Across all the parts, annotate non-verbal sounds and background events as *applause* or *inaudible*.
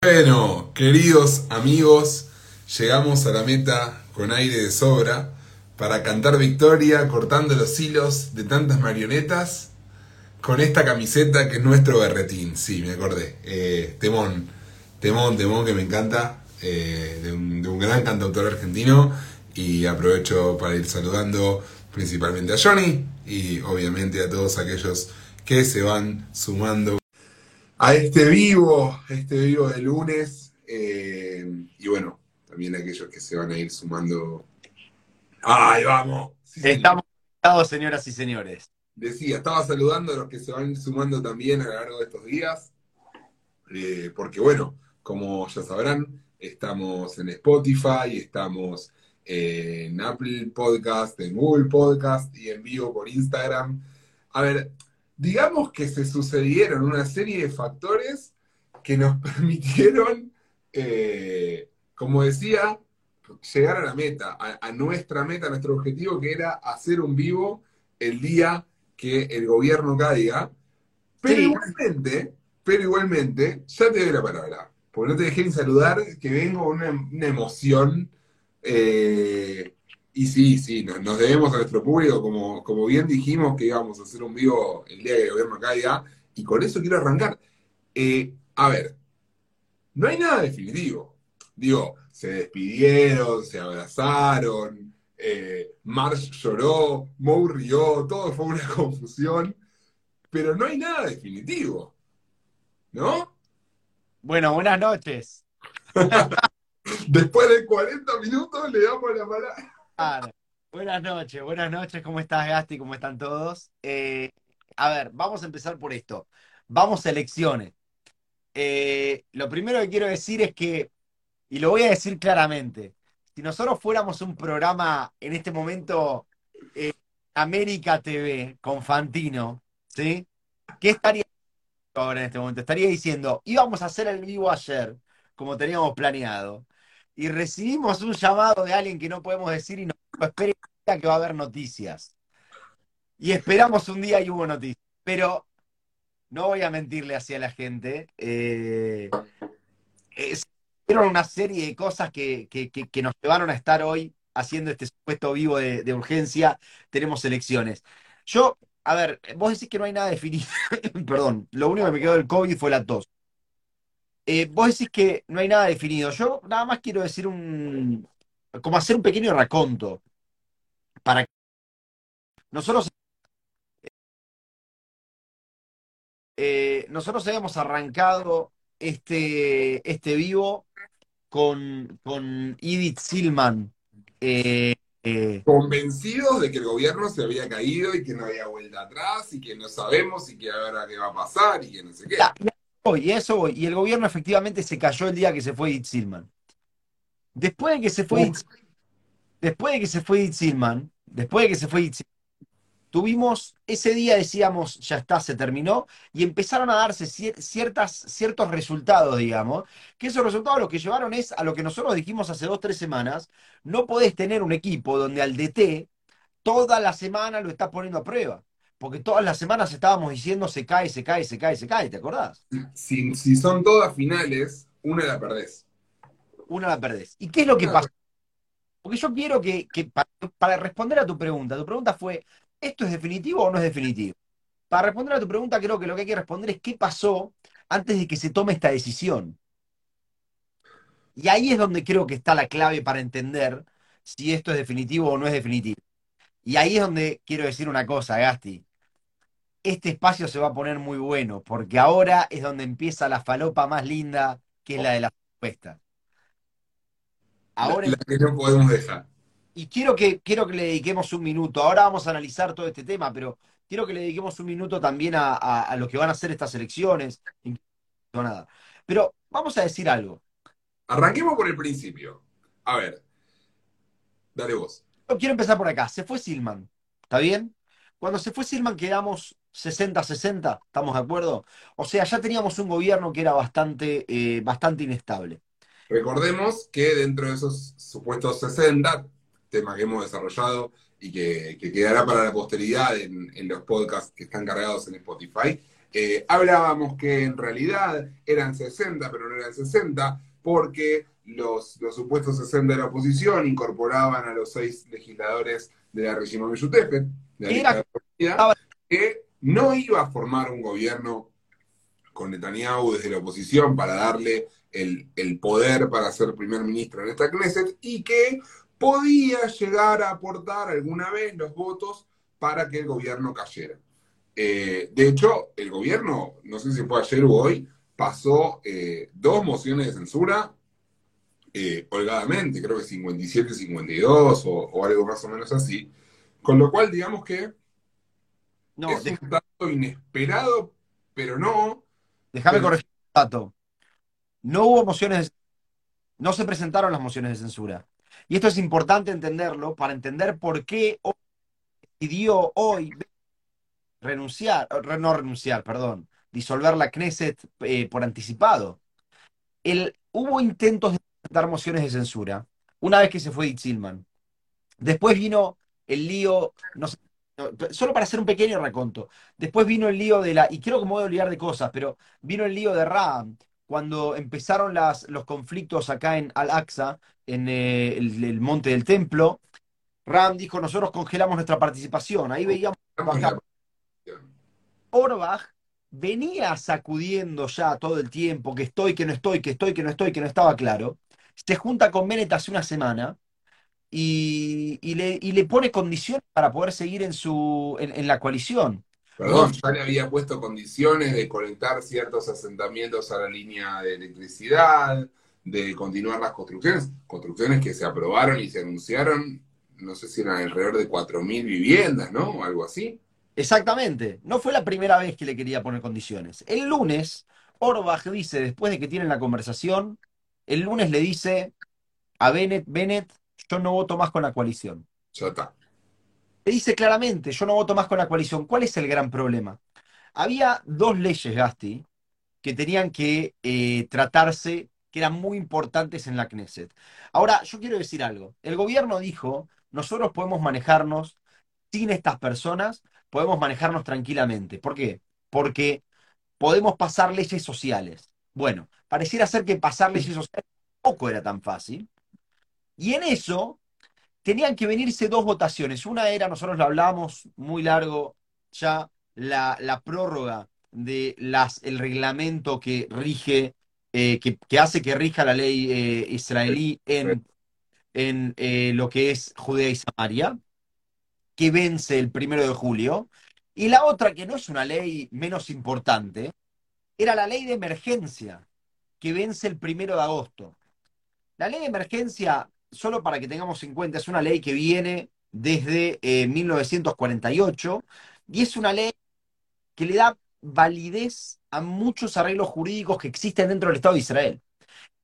Bueno, queridos amigos, llegamos a la meta con aire de sobra para cantar victoria cortando los hilos de tantas marionetas con esta camiseta que es nuestro berretín. Sí, me acordé. Eh, temón, temón, temón que me encanta, eh, de, un, de un gran cantautor argentino y aprovecho para ir saludando principalmente a Johnny y obviamente a todos aquellos que se van sumando a este vivo, este vivo de lunes. eh, y bueno, también aquellos que se van a ir sumando. ¡Ay, vamos! Sí. Estamos conectados, señoras y señores. Decía, estaba saludando a los que se van sumando también a lo largo de estos días. eh, porque bueno, como ya sabrán, estamos en Spotify, estamos en Apple Podcast, en Google Podcast y en vivo por Instagram. A ver, digamos que se sucedieron una serie de factores que nos *laughs* permitieron, eh, como decía, llegar a la meta, a, a nuestra meta, a nuestro objetivo, que era hacer un vivo el día que el gobierno caiga. Pero Sí. igualmente, pero igualmente, ya te doy la palabra, porque no te dejé ni saludar, que vengo con una, una emoción. eh, y sí, sí, nos, nos debemos a nuestro público, como, como bien dijimos que íbamos a hacer un vivo el día que gobierno caiga, y con eso quiero arrancar. Eh, a ver, no hay nada definitivo. Digo, se despidieron, se abrazaron, eh, Marsh lloró, Moe rió, todo fue una *laughs* confusión, pero no hay nada definitivo, ¿no? Bueno, buenas noches. *laughs* Después de 40 minutos le damos la palabra. Buenas noches, buenas noches. ¿Cómo estás, Gasti? ¿Cómo están todos? Eh, a ver, vamos a empezar por esto. Vamos a elecciones. Eh, lo primero que quiero decir es que, y lo voy a decir claramente, si nosotros fuéramos un programa en este momento, eh, América TV, con Fantino, ¿sí? ¿Qué estaría ahora en este momento? Estaría diciendo, íbamos a hacer el vivo ayer, como teníamos planeado, y recibimos un llamado de alguien que no podemos decir y nos día que va a haber noticias. Y esperamos un día y hubo noticias. Pero no voy a mentirle hacia la gente. Eh, una serie de cosas que, que- que- que nos llevaron a estar hoy haciendo este supuesto vivo de, de urgencia. Tenemos elecciones. Yo, a ver, vos decís que no hay nada definido. *laughs* Perdón, lo único que me quedó del COVID fue la tos. Eh, vos decís que no hay nada definido. Yo nada más quiero decir un, como hacer un pequeño raconto para que nosotros, eh, nosotros habíamos arrancado este, este vivo con, con Edith Silman. eh, Convencidos de que el gobierno se había caído y que no había vuelta atrás y que no sabemos y que ahora qué va a pasar y que no sé qué. Ya, y a eso voy, y a eso voy. Y el gobierno efectivamente se cayó el día que se fue Edith Silman. Después de que se fue. Edith, después de que se fue Edith Silman, después de que se fue Edith Silman, tuvimos, ese día decíamos, ya está, se terminó, y empezaron a darse cier- ciertas, ciertos resultados, digamos, que esos resultados lo que llevaron es a lo que nosotros dijimos hace dos, tres semanas, no podés tener un equipo donde al DT toda la semana lo estás poniendo a prueba. Porque todas las semanas estábamos diciendo se cae, se cae, se cae, se cae, ¿te acordás? Si, si son todas finales, una la perdés. Una la perdés. ¿Y qué es lo que pasó? Porque yo quiero que, que pa- para, responder a tu pregunta, tu pregunta fue, ¿esto es definitivo o no es definitivo? Para responder a tu pregunta, creo que lo que hay que responder es qué pasó antes de que se tome esta decisión. Y ahí es donde creo que está la clave para entender si esto es definitivo o no es definitivo. Y ahí es donde quiero decir una cosa, Gasti. Este espacio se va a poner muy bueno, porque ahora es donde empieza la falopa más linda, que es la de la respuesta. Ahora La, la que no podemos dejar. y quiero que, quiero que le dediquemos un minuto. Ahora vamos a analizar todo este tema, pero quiero que le dediquemos un minuto también a, a- a lo que van a hacer estas elecciones. Nada. Pero vamos a decir algo. Arranquemos por el principio. A ver, dale vos. Yo quiero empezar por acá. Se fue Silman. ¿Está bien? Cuando se fue Silman quedamos 60-60, ¿estamos de acuerdo? O sea, ya teníamos un gobierno que era bastante, eh, bastante inestable. Recordemos que dentro de esos supuestos 60, tema que hemos desarrollado y que, que quedará para la posteridad en, en los podcasts que están cargados en Spotify, Eh, hablábamos que en realidad eran 60, pero no eran 60, porque los, los supuestos 60 de la oposición incorporaban a los seis legisladores de la régimen Meyutepet, de la que no iba a formar un gobierno con Netanyahu desde la oposición para darle el, el, poder para ser primer ministro en esta Knesset y que podía llegar a aportar alguna vez los votos para que el gobierno cayera. Eh, de hecho, el gobierno, no sé si fue ayer o hoy, pasó eh, dos mociones de censura eh, holgadamente, creo que 57-52 o, o, algo más o menos así. Con lo cual, digamos que no, es un dato inesperado, pero no. Déjame corregir un dato. No hubo mociones, no se presentaron las mociones de censura. Y esto es importante entenderlo para entender por qué decidió hoy renunciar, no renunciar, perdón, disolver la Knesset eh, por anticipado. El, hubo intentos de dar mociones de censura una vez que se fue Ditzilman. Después vino el lío, no sé, solo para hacer un pequeño reconto. Después vino el lío de la, y creo que me voy a olvidar de cosas, pero vino el lío de Ram, cuando empezaron las, los conflictos acá en Al-Aqsa, en eh, el, monte del templo. Ram dijo, nosotros congelamos nuestra participación. Ahí veíamos... Orbach venía sacudiendo ya todo el tiempo que estoy, que no estoy, que estoy, que no estoy, que no estaba claro. Se junta con Bennett hace una semana y, le, le, pone condiciones para poder seguir en, su, en, la coalición. Perdón, ya le había puesto condiciones de conectar ciertos asentamientos a la línea de electricidad, de continuar las construcciones, construcciones que se aprobaron y se anunciaron, no sé si eran alrededor de 4.000 viviendas, ¿no? O algo así. Exactamente. No fue la primera vez que le quería poner condiciones. El lunes, Orbach dice, después de que tienen la conversación, el lunes le dice a Bennett, Bennett, yo no voto más con la coalición. Ya está. Le dice claramente, yo no voto más con la coalición. ¿Cuál es el gran problema? Había dos leyes, Gasti, que tenían que eh, tratarse, que eran muy importantes en la Knesset. Ahora, yo quiero decir algo. El gobierno dijo, nosotros podemos manejarnos sin estas personas podemos manejarnos tranquilamente. ¿Por qué? Porque podemos pasar leyes sociales. Bueno, pareciera ser que pasar leyes sociales tampoco era tan fácil. Y en eso tenían que venirse dos votaciones. Una era, nosotros lo hablábamos muy largo ya, la, prórroga de reglamento que rige, eh, que, hace que rija la ley eh, israelí en, en eh, lo que es Judea y Samaria que vence el primero de julio, y la otra, que no es una ley menos importante, era la ley de emergencia, que vence el primero de agosto. La ley de emergencia, solo para que tengamos en cuenta, es una ley que viene desde 1948 eh, y es una ley que le da validez a muchos arreglos jurídicos que existen dentro del Estado de Israel.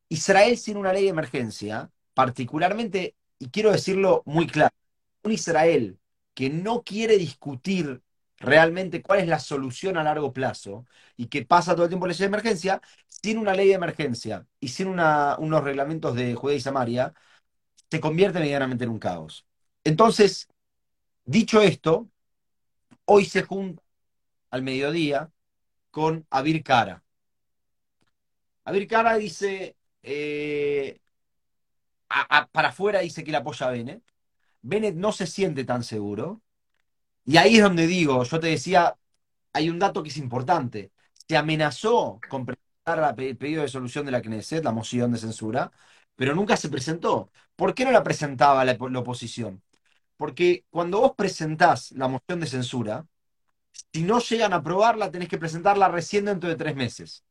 Israel sin una ley de emergencia, particularmente, y quiero decirlo muy claro, un Israel que no quiere discutir realmente cuál es la solución a largo plazo y que pasa todo el tiempo ley de emergencia, sin una ley de emergencia y sin unos reglamentos de Judea y Samaria, se convierte medianamente en un caos. Entonces, dicho esto, hoy se junta al mediodía con Abir Kara. Abir Kara dice, eh, para afuera dice que la apoya a Bennett, Bennett no se siente tan seguro. Y ahí es donde digo, yo te decía, hay un dato que es importante. Se amenazó con presentar el pedido de solución de la Knesset, la moción de censura, pero nunca se presentó. ¿Por qué no la presentaba la, oposición? Porque cuando vos presentás la moción de censura, si no llegan a aprobarla, tenés que presentarla recién dentro de tres meses.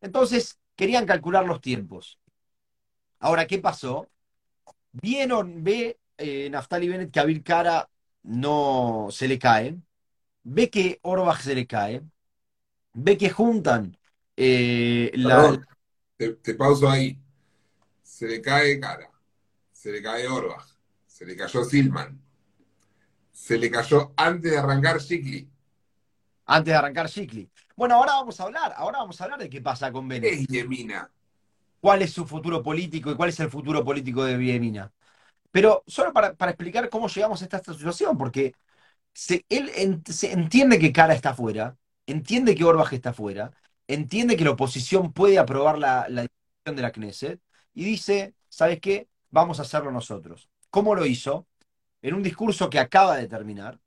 Entonces, querían calcular los tiempos. Ahora, ¿qué pasó? Vieron, ve eh, Naftali Bennett que a Bill Cara no se le cae, ve que Orbach se le cae, ve que juntan eh, la... te, pauso ahí. Se le cae Cara, se le cae Orbach, se le cayó Silman, se le cayó antes de arrancar Shikli. Antes de arrancar Shikli. Bueno, ahora vamos a hablar, ahora vamos a hablar de qué pasa con Bennett. Es Yemina. ¿Cuál es su futuro político y cuál es el futuro político de Yemina? Pero solo para, explicar cómo llegamos a esta, situación, porque se, él se entiende que Cara está afuera, entiende que Orbach está fuera, entiende que la oposición puede aprobar la, la decisión de la Knesset y dice, ¿sabes qué? Vamos a hacerlo nosotros. ¿Cómo lo hizo? En un discurso que acaba de terminar.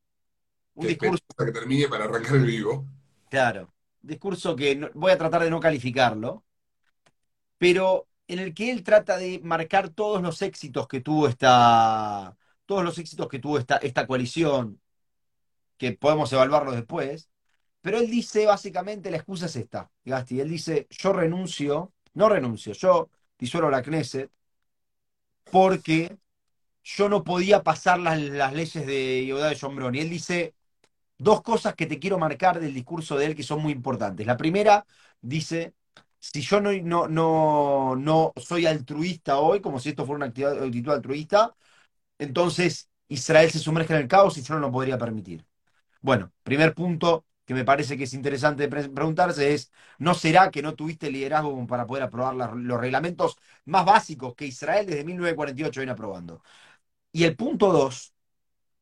Un Que discurso, que termine para arrancar el vivo. claro, discurso que no- voy a tratar de no calificarlo, pero en el que él trata de marcar todos los éxitos que tuvo esta, todos los éxitos que tuvo esta, esta coalición, que podemos evaluarlo después, pero él dice básicamente la excusa es esta, Gasti, él dice yo renuncio, no renuncio, yo disuelvo la Knesset porque yo no podía pasar las, las leyes de Yehuda de Shombrón. Y él dice dos cosas que te quiero marcar del discurso de él que son muy importantes. La primera dice, si yo no, no, no, no soy altruista hoy, como si esto fuera una actividad, actitud altruista, entonces Israel se sumerge en el caos y yo no lo podría permitir. Bueno, primer punto que me parece que es interesante pre- preguntarse es, ¿no será que no tuviste liderazgo para poder aprobar la- los reglamentos más básicos que Israel desde 1948 viene aprobando? Y el punto dos,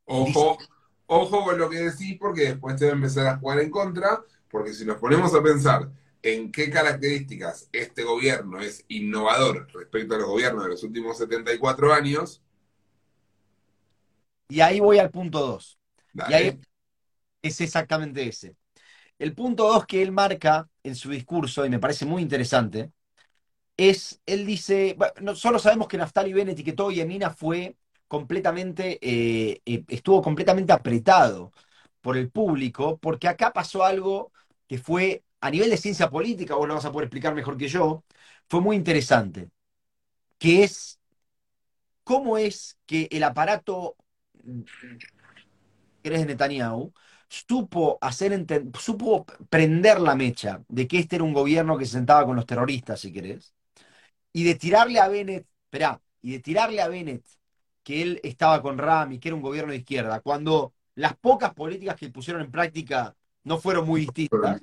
Ojo, ojo con lo que decís, porque después te va a empezar a jugar en contra, porque si nos ponemos a pensar en qué características este gobierno es innovador respecto a los gobiernos de los últimos 74 años, y ahí voy al punto dos. Y dale, ahí es exactamente ese. El punto dos que él marca en su discurso, y me parece muy interesante, es, él dice, bueno, no, solo sabemos que Naftali Bennett y que todo Yemina fue completamente, eh, eh, estuvo completamente apretado por el público, porque acá pasó algo que fue, a nivel de ciencia política, vos lo vas a poder explicar mejor que yo, fue muy interesante, que es cómo es que el aparato que eres de Netanyahu, supo hacer supo prender la mecha de que este era un gobierno que se sentaba con los terroristas, si querés, y de tirarle a Bennett, esperá, y de tirarle a Bennett que él estaba con Rami, que era un gobierno de izquierda, cuando las pocas políticas que pusieron en práctica no fueron muy distintas,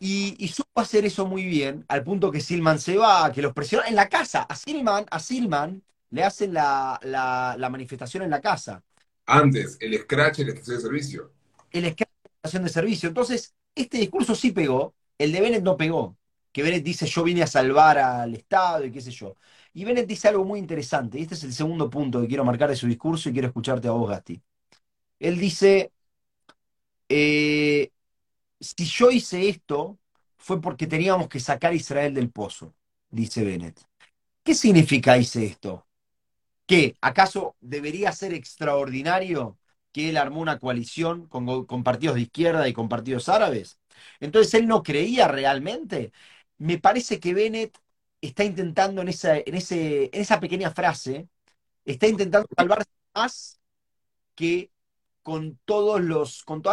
y, supo hacer eso muy bien, al punto que Silman se va, que los presionó en la casa, a Silman, a Silman le hacen la- la manifestación en la casa. Antes, el scratch y la estación de servicio. el esquema de estación de servicio. Entonces, este discurso sí pegó, el de Bennett no pegó. Que Bennett dice yo vine a salvar al Estado y qué sé yo. Y Bennett dice algo muy interesante, y este es el segundo punto que quiero marcar de su discurso y quiero escucharte a vos, Gasti. Él dice, eh, si yo hice esto, fue porque teníamos que sacar a Israel del pozo, dice Bennett. ¿Qué significa hice esto? ¿Qué? ¿Acaso debería ser extraordinario que él armó una coalición con, partidos de izquierda y con partidos árabes? Entonces él no creía realmente. Me parece que Bennett está intentando en esa, pequeña frase, está intentando salvarse más que con todas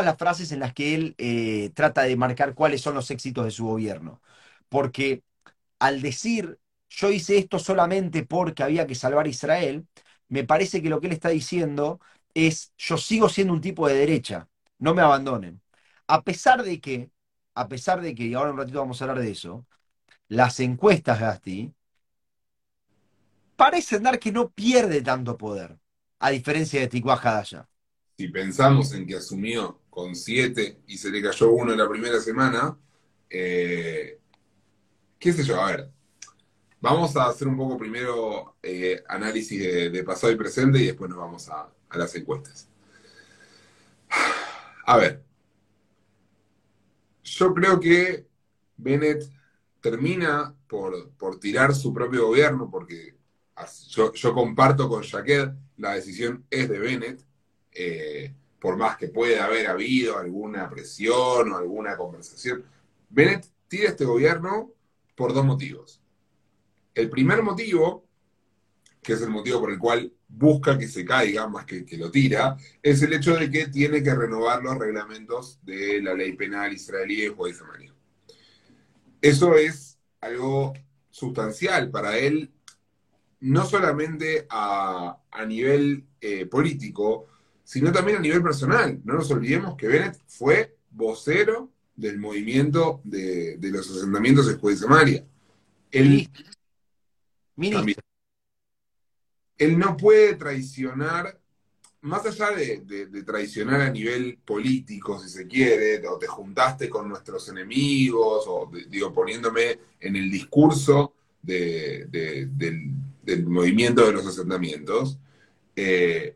las frases en las que él eh, trata de marcar cuáles son los éxitos de su gobierno. Porque al decir yo hice esto solamente porque había que salvar a Israel, me parece que lo que él está diciendo es yo sigo siendo un tipo de derecha, no me abandonen. A pesar de que, a pesar de que, y ahora un ratito vamos a hablar de eso, las encuestas, Gasti, parecen dar que no pierde tanto poder, a diferencia de Hadasha. Si pensamos en que asumió con 7 y se le cayó uno en la primera semana, eh, qué sé yo, a ver, vamos a hacer un poco primero eh, análisis de, pasado y presente y después nos vamos a, las encuestas. A ver, yo creo que Bennett termina por, por tirar su propio gobierno, porque yo, comparto con Jaqued, la decisión es de Bennett, eh, por más que pueda haber habido alguna presión o alguna conversación. Bennett tira este gobierno por dos motivos. El primer motivo, que es el motivo por el cual busca que se caiga más que que lo tira, es el hecho de que tiene que renovar los reglamentos de la ley penal israelí de Samaria. Eso es algo sustancial para él, no solamente a, a nivel eh, político, sino también a nivel personal. No nos olvidemos que Bennett fue vocero del movimiento de, de los asentamientos de Juez Samaria. Él, Ministro. Él no puede traicionar, más allá de, traicionar a nivel político, si se quiere, o te juntaste con nuestros enemigos, o digo, poniéndome en el discurso del, movimiento de los asentamientos, eh,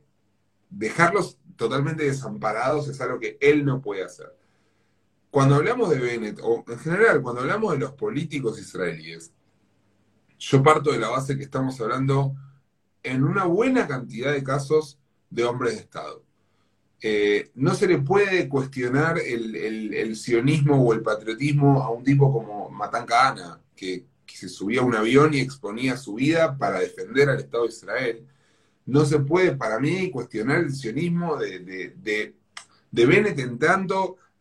dejarlos totalmente desamparados es algo que él no puede hacer. Cuando hablamos de Bennett, o en general, cuando hablamos de los políticos israelíes, yo parto de la base que estamos hablando en una buena cantidad de casos de hombres de Estado. Eh, no se le puede cuestionar el, sionismo o el patriotismo a un tipo como Matan Kahana, que, se subía a un avión y exponía su vida para defender al Estado de Israel. No se puede, para mí, cuestionar el sionismo de, de, de, Bennett en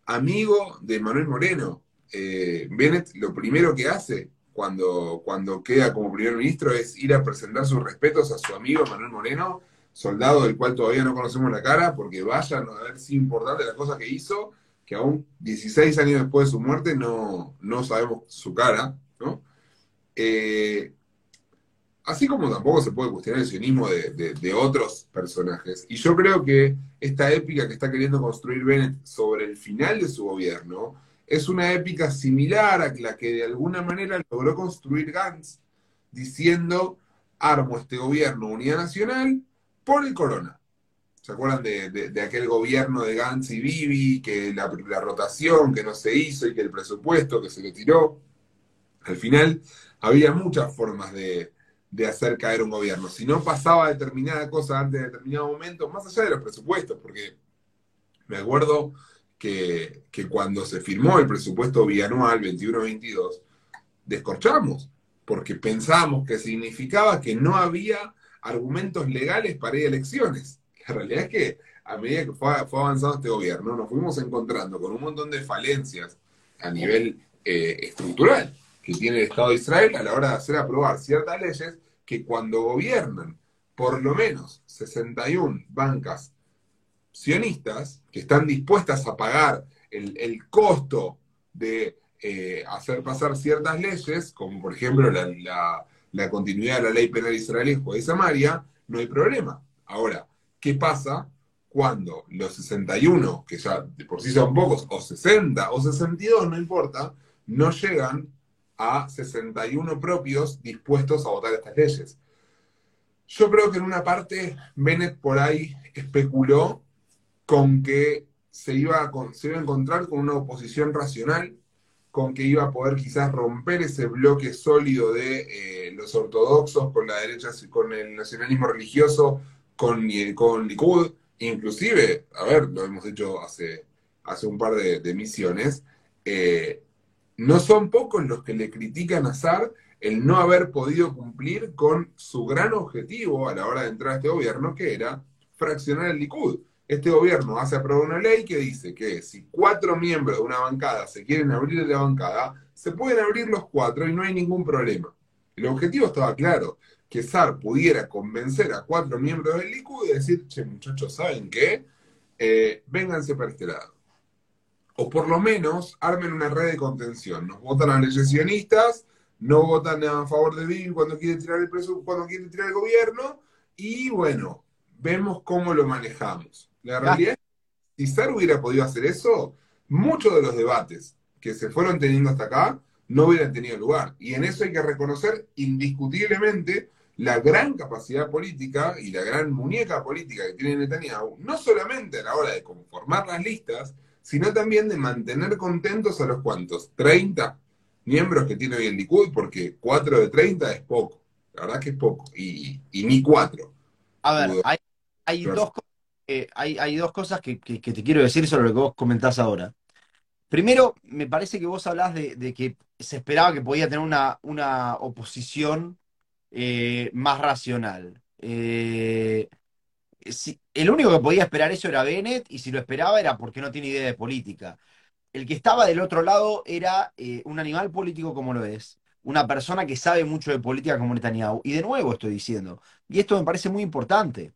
amigo de Manuel Moreno. Eh, Bennett lo primero que hace cuando, cuando queda como primer ministro es ir a presentar sus respetos a su amigo Manuel Moreno soldado del cual todavía no conocemos la cara, porque vaya a ver si importante la cosa que hizo, que aún 16 años después de su muerte no, no sabemos su cara, ¿no? Eh, así como tampoco se puede cuestionar el sionismo de, otros personajes. Y yo creo que esta épica que está queriendo construir Bennett sobre el final de su gobierno es una épica similar a la que de alguna manera logró construir Gantz, diciendo, armo este gobierno unidad nacional, por el corona. ¿Se acuerdan de, aquel gobierno de Gantz y Bibi, que la, rotación que no se hizo y que el presupuesto que se le tiró? Al final había muchas formas de, hacer caer un gobierno. Si no pasaba determinada cosa antes de determinado momento, más allá de los presupuestos, porque me acuerdo que, cuando se firmó el presupuesto bianual 21-22, descorchamos, porque pensábamos que significaba que no había argumentos legales para ir a elecciones. La realidad es que a medida que fue, avanzando este gobierno, nos fuimos encontrando con un montón de falencias a nivel eh, estructural que tiene el Estado de Israel a la hora de hacer aprobar ciertas leyes que cuando gobiernan por lo menos 61 bancas sionistas que están dispuestas a pagar el, costo de eh, hacer pasar ciertas leyes, como por ejemplo la, la continuidad de la ley penal israelí en Samaria, no hay problema. Ahora, ¿qué pasa cuando los 61, que ya de por sí son pocos, o 60 o 62, no importa, no llegan a 61 propios dispuestos a votar estas leyes? Yo creo que en una parte Bennett por ahí especuló con que se iba, se iba a encontrar con una oposición racional con que iba a poder quizás romper ese bloque sólido de eh, los ortodoxos con la derecha, con el nacionalismo religioso, con, con Likud, inclusive, a ver, lo hemos hecho hace, hace un par de, misiones, eh, no son pocos los que le critican a Sar el no haber podido cumplir con su gran objetivo a la hora de entrar a este gobierno, que era fraccionar el Likud este gobierno hace aprobar una ley que dice que si cuatro miembros de una bancada se quieren abrir de la bancada, se pueden abrir los cuatro y no hay ningún problema. El objetivo estaba claro, que SAR pudiera convencer a cuatro miembros del Likud y decir, che muchachos, ¿saben qué? Eh, vénganse para este lado. O por lo menos armen una red de contención. Nos votan a leyes sionistas, no votan a favor de Bill cuando quiere tirar el preso, cuando quiere tirar el gobierno, y bueno, vemos cómo lo manejamos. La realidad es que si SAR hubiera podido hacer eso, muchos de los debates que se fueron teniendo hasta acá no hubieran tenido lugar. Y en eso hay que reconocer indiscutiblemente la gran capacidad política y la gran muñeca política que tiene Netanyahu, no solamente a la hora de conformar las listas, sino también de mantener contentos a los cuantos, 30 miembros que tiene hoy el Likud, porque 4 de 30 es poco, la verdad que es poco, y, ni 4. A ver, hay, hay dos cosas eh, hay, dos cosas que, te quiero decir sobre lo que vos comentás ahora. Primero, me parece que vos hablás de, que se esperaba que podía tener una, una oposición eh, más racional. Eh, el único que podía esperar eso era Bennett, y si lo esperaba era porque no tiene idea de política. El que estaba del otro lado era un animal político como lo es, una persona que sabe mucho de política como Netanyahu. Y de nuevo estoy diciendo, y esto me parece muy importante,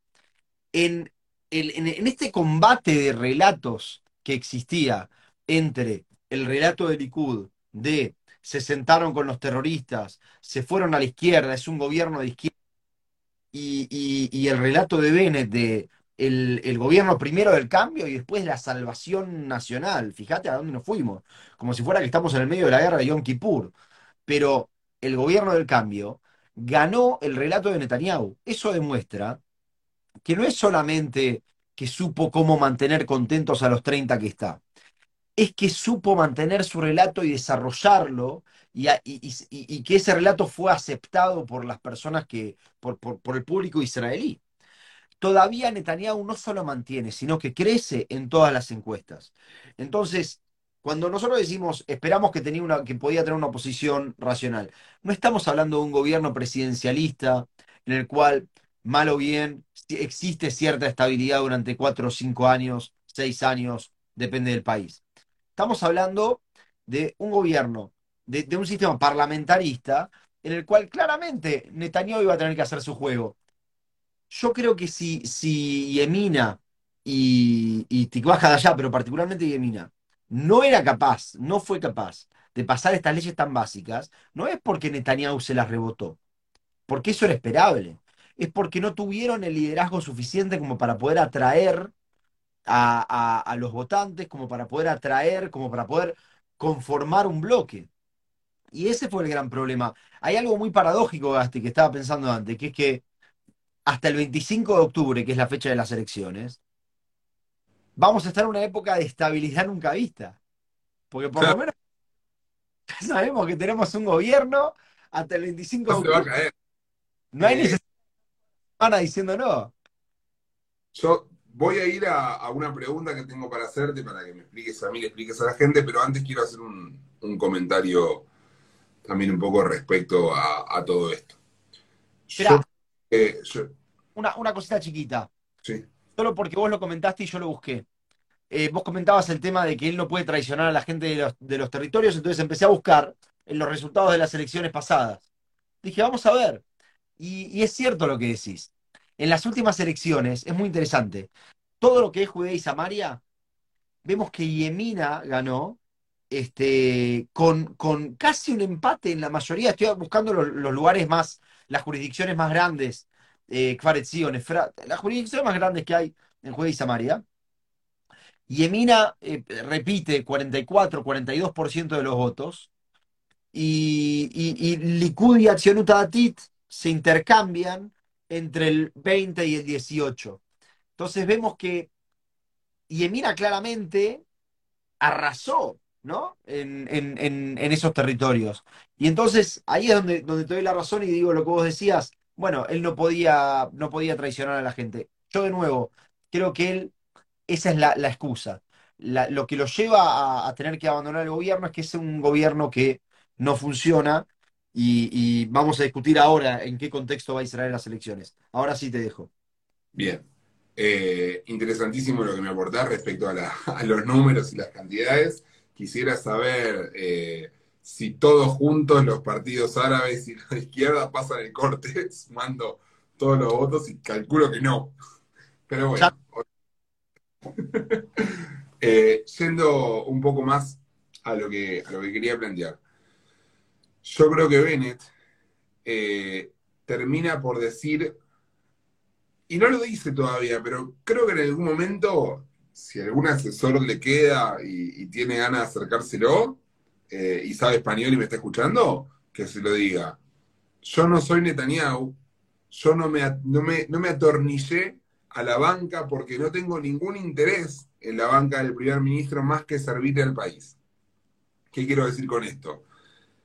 en en, este combate de relatos que existía entre el relato de Likud de se sentaron con los terroristas, se fueron a la izquierda, es un gobierno de izquierda, y, el relato de Bennett de el, el gobierno primero del cambio y después la salvación nacional. Fíjate a dónde nos fuimos, como si fuera que estamos en el medio de la guerra de Yom Kippur. Pero el gobierno del cambio ganó el relato de Netanyahu. Eso demuestra que no es solamente que supo cómo mantener contentos a los 30 que está, es que supo mantener su relato y desarrollarlo y, que ese relato fue aceptado por las personas que, por, por- por el público israelí. Todavía Netanyahu no solo mantiene, sino que crece en todas las encuestas. Entonces, cuando nosotros decimos esperamos que tenía una, que podía tener una oposición racional, no estamos hablando de un gobierno presidencialista en el cual, mal o bien, existe cierta estabilidad durante cuatro o cinco años, seis años, depende del país. Estamos hablando de un gobierno, de, de un sistema parlamentarista en el cual claramente Netanyahu iba a tener que hacer su juego. Yo creo que si, si Yemina y, y Tikvaja de allá, pero particularmente Yemina, no era capaz, no fue capaz de pasar estas leyes tan básicas, no es porque Netanyahu se las rebotó, porque eso era esperable, es porque no tuvieron el liderazgo suficiente como para poder atraer a, a- a los votantes, como para poder atraer, como para poder conformar un bloque. Y ese fue el gran problema. Hay algo muy paradójico, Gasti, que estaba pensando antes, que es que hasta el 25 de octubre, que es la fecha de las elecciones, vamos a estar en una época de estabilidad nunca vista. Porque por lo menos ya *laughs* sabemos que tenemos un gobierno hasta el 25 no de se va a octubre. caer. No hay Eh, necesidad de semana diciendo no. yo voy a ir a, a una pregunta que tengo para hacerte, para que me expliques a mí, le expliques a la gente, pero antes quiero hacer un, un comentario también un poco respecto a, a todo esto. Yo, eh, yo- una, una cosita chiquita. sí, Solo porque vos lo comentaste y yo lo busqué. Eh, vos comentabas el tema de que él no puede traicionar a la gente de los, de los territorios, entonces empecé a buscar en los resultados de las elecciones pasadas. Dije, vamos a ver. Y, es cierto lo que decís. En las últimas elecciones, es muy interesante, todo lo que es Judea y Samaria, vemos que Yemina ganó este, con, con casi un empate en la mayoría. Estoy buscando los, lugares más, las jurisdicciones más grandes, eh, Kfar Etzion, Efrat, las jurisdicciones más grandes que hay en Judea y Samaria. Yemina eh, repite 44, 42% de los votos y, y, y Likud se intercambian entre el 20 y el 18. Entonces vemos que Yemina claramente arrasó, ¿no? En, esos territorios. Y entonces ahí es donde, donde te doy la razón y digo lo que vos decías. Bueno, él no podía, no podía traicionar a la gente. Yo de nuevo, creo que él, esa es la, la excusa. Lo que lo lleva a tener que abandonar el gobierno es que es un gobierno que no funciona y, y vamos a discutir ahora en qué contexto va a Israel las elecciones. Ahora sí te dejo. bien. Eh, interesantísimo lo que me aportás respecto a, la- *laughs* a los números y las cantidades. Quisiera saber eh, si todos juntos, los partidos árabes y la *laughs* izquierda, pasan el corte *laughs* sumando todos los votos y calculo que no. Pero bueno, eh, yendo un poco más a lo que, a lo que quería plantear. Yo creo que Bennett eh, termina por decir, y no lo dice todavía, pero creo que en algún momento, si algún asesor le queda y, tiene ganas de acercárselo, eh, y sabe español y me está escuchando, que se lo diga. Yo no soy Netanyahu, yo no me, no me, no me atornillé a la banca porque no tengo ningún interés en la banca del primer ministro más que servirle al país. ¿Qué quiero decir con esto?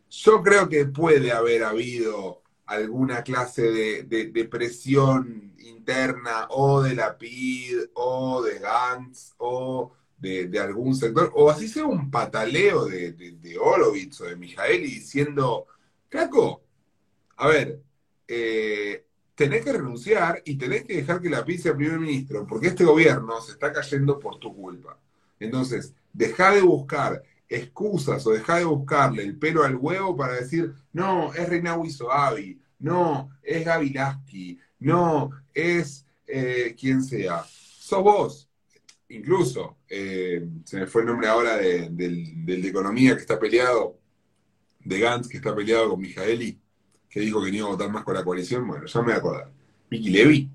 Yo creo que puede haber habido alguna clase de, de- presión interna o de la PID o de Gantz o de, algún sector, o así sea un pataleo de, de, Horowitz o de Mijaeli diciendo, Caco, a ver, eh, tenés que renunciar y tenés que dejar que la PID sea primer ministro, porque este gobierno se está cayendo por tu culpa. Entonces, deja de buscar excusas o deja de buscarle el pelo al huevo para decir, no, es Reinawi Soavi, no, es Gaby Lasky, no, es eh, quien sea. Sos vos. Incluso, eh, se me fue el nombre ahora de- del, del de Economía que está peleado, de Gantz que está peleado con Mijaeli, que dijo que no iba a votar más con la coalición. Bueno, ya me voy a acordar. Miki Levy.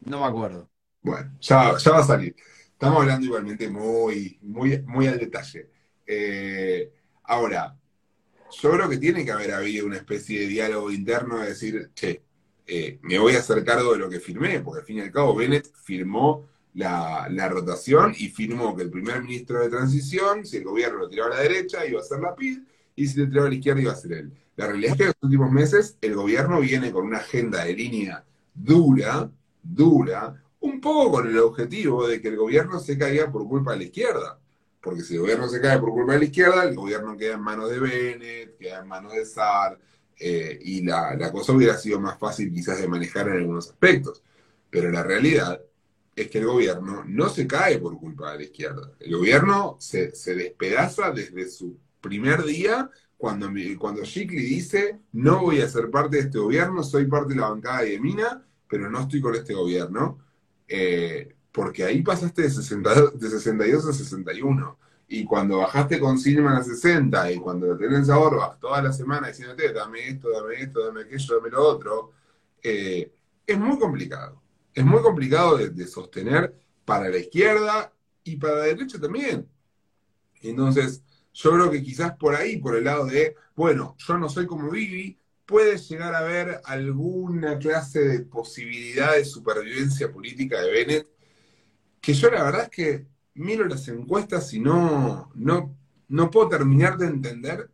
no me acuerdo. Bueno, ya, ya va a salir. Estamos hablando igualmente muy, muy, muy al detalle. Eh, ahora, yo creo que tiene que haber habido una especie de diálogo interno de decir, che, eh, me voy a hacer cargo de lo que firmé, porque al fin y al cabo Bennett firmó la, la, rotación y firmó que el primer ministro de transición, si el gobierno lo tiraba a la derecha, iba a ser la PID, y si lo tiraba a la izquierda, iba a ser él. La realidad es que en los últimos meses el gobierno viene con una agenda de línea dura, dura, un poco con el objetivo de que el gobierno se caiga por culpa de la izquierda. Porque si el gobierno se cae por culpa de la izquierda, el gobierno queda en manos de Bennett, queda en manos de Saar, eh, y la, la, cosa hubiera sido más fácil quizás de manejar en algunos aspectos. Pero la realidad es que el gobierno no se cae por culpa de la izquierda. El gobierno se, se despedaza desde su primer día cuando, cuando Shikli dice, no voy a ser parte de este gobierno, soy parte de la bancada de Mina, pero no estoy con este gobierno. Eh, porque ahí pasaste de, 62 a 61. Y cuando bajaste con Silman a 60 y cuando tenés a Orbach toda la semana diciéndote, dame esto, dame esto, dame aquello, dame lo otro, eh, es muy complicado. Es muy complicado de, sostener para la izquierda y para la derecha también. Entonces, yo creo que quizás por ahí, por el lado de, bueno, yo no soy como Vivi, puede llegar a haber alguna clase de posibilidad de supervivencia política de Bennett, que yo la verdad es que miro las encuestas y no, no, no puedo terminar de entender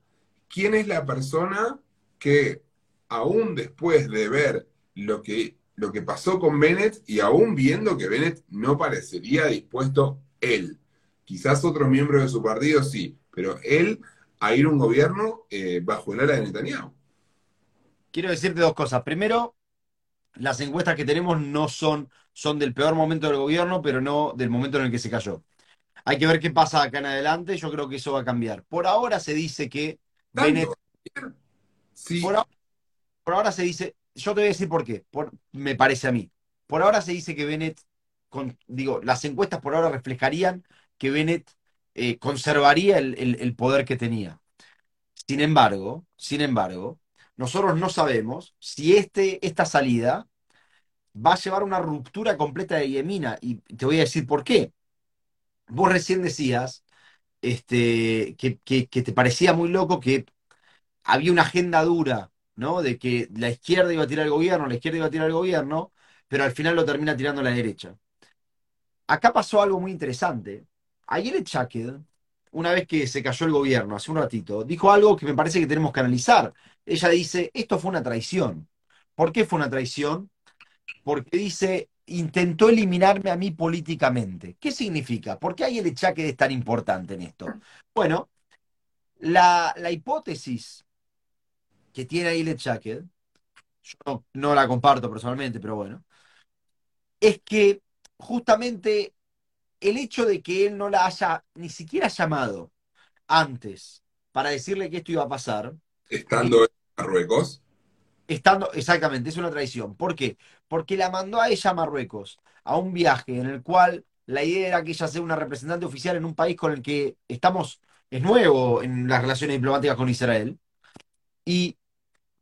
quién es la persona que, aún después de ver lo que, lo que pasó con Bennett y aún viendo que Bennett no parecería dispuesto él, quizás otros miembros de su partido sí, pero él a ir a un gobierno eh, bajo el ala de Netanyahu quiero decirte dos cosas. Primero, las encuestas que tenemos no son, son del peor momento del gobierno, pero no del momento en el que se cayó. Hay que ver qué pasa acá en adelante, yo creo que eso va a cambiar. Por ahora se dice que Bennett... Sí. Por, ahora, se dice, yo te voy a decir por qué, me parece a mí. Por ahora se dice que Bennett, digo, las encuestas por ahora reflejarían que Bennett eh, conservaría el poder que tenía. Sin embargo, sin embargo, nosotros no sabemos si este, esta salida va a llevar a una ruptura completa de Yemina. Y te voy a decir por qué. Vos recién decías este, que, te parecía muy loco que había una agenda dura, ¿no? De que la izquierda iba a tirar el gobierno, la izquierda iba a tirar el gobierno, pero al final lo termina tirando la derecha. Acá pasó algo muy interesante. Ayer el Chaked una vez que se cayó el gobierno, hace un ratito, dijo algo que me parece que tenemos que analizar. Ella dice, esto fue una traición. ¿Por qué fue una traición? Porque dice, intentó eliminarme a mí políticamente. ¿Qué significa? ¿Por qué hay el echaque de tan importante en esto? Bueno, la, hipótesis que tiene ahí el echaque, yo no, no la comparto personalmente, pero bueno, es que justamente el hecho de que él no la haya ni siquiera llamado antes para decirle que esto iba a pasar. Estando en Marruecos. Estando, exactamente, es una traición. ¿Por qué? Porque la mandó a ella a Marruecos, a un viaje en el cual la idea era que ella sea una representante oficial en un país con el que estamos, es nuevo en las relaciones diplomáticas con Israel. Y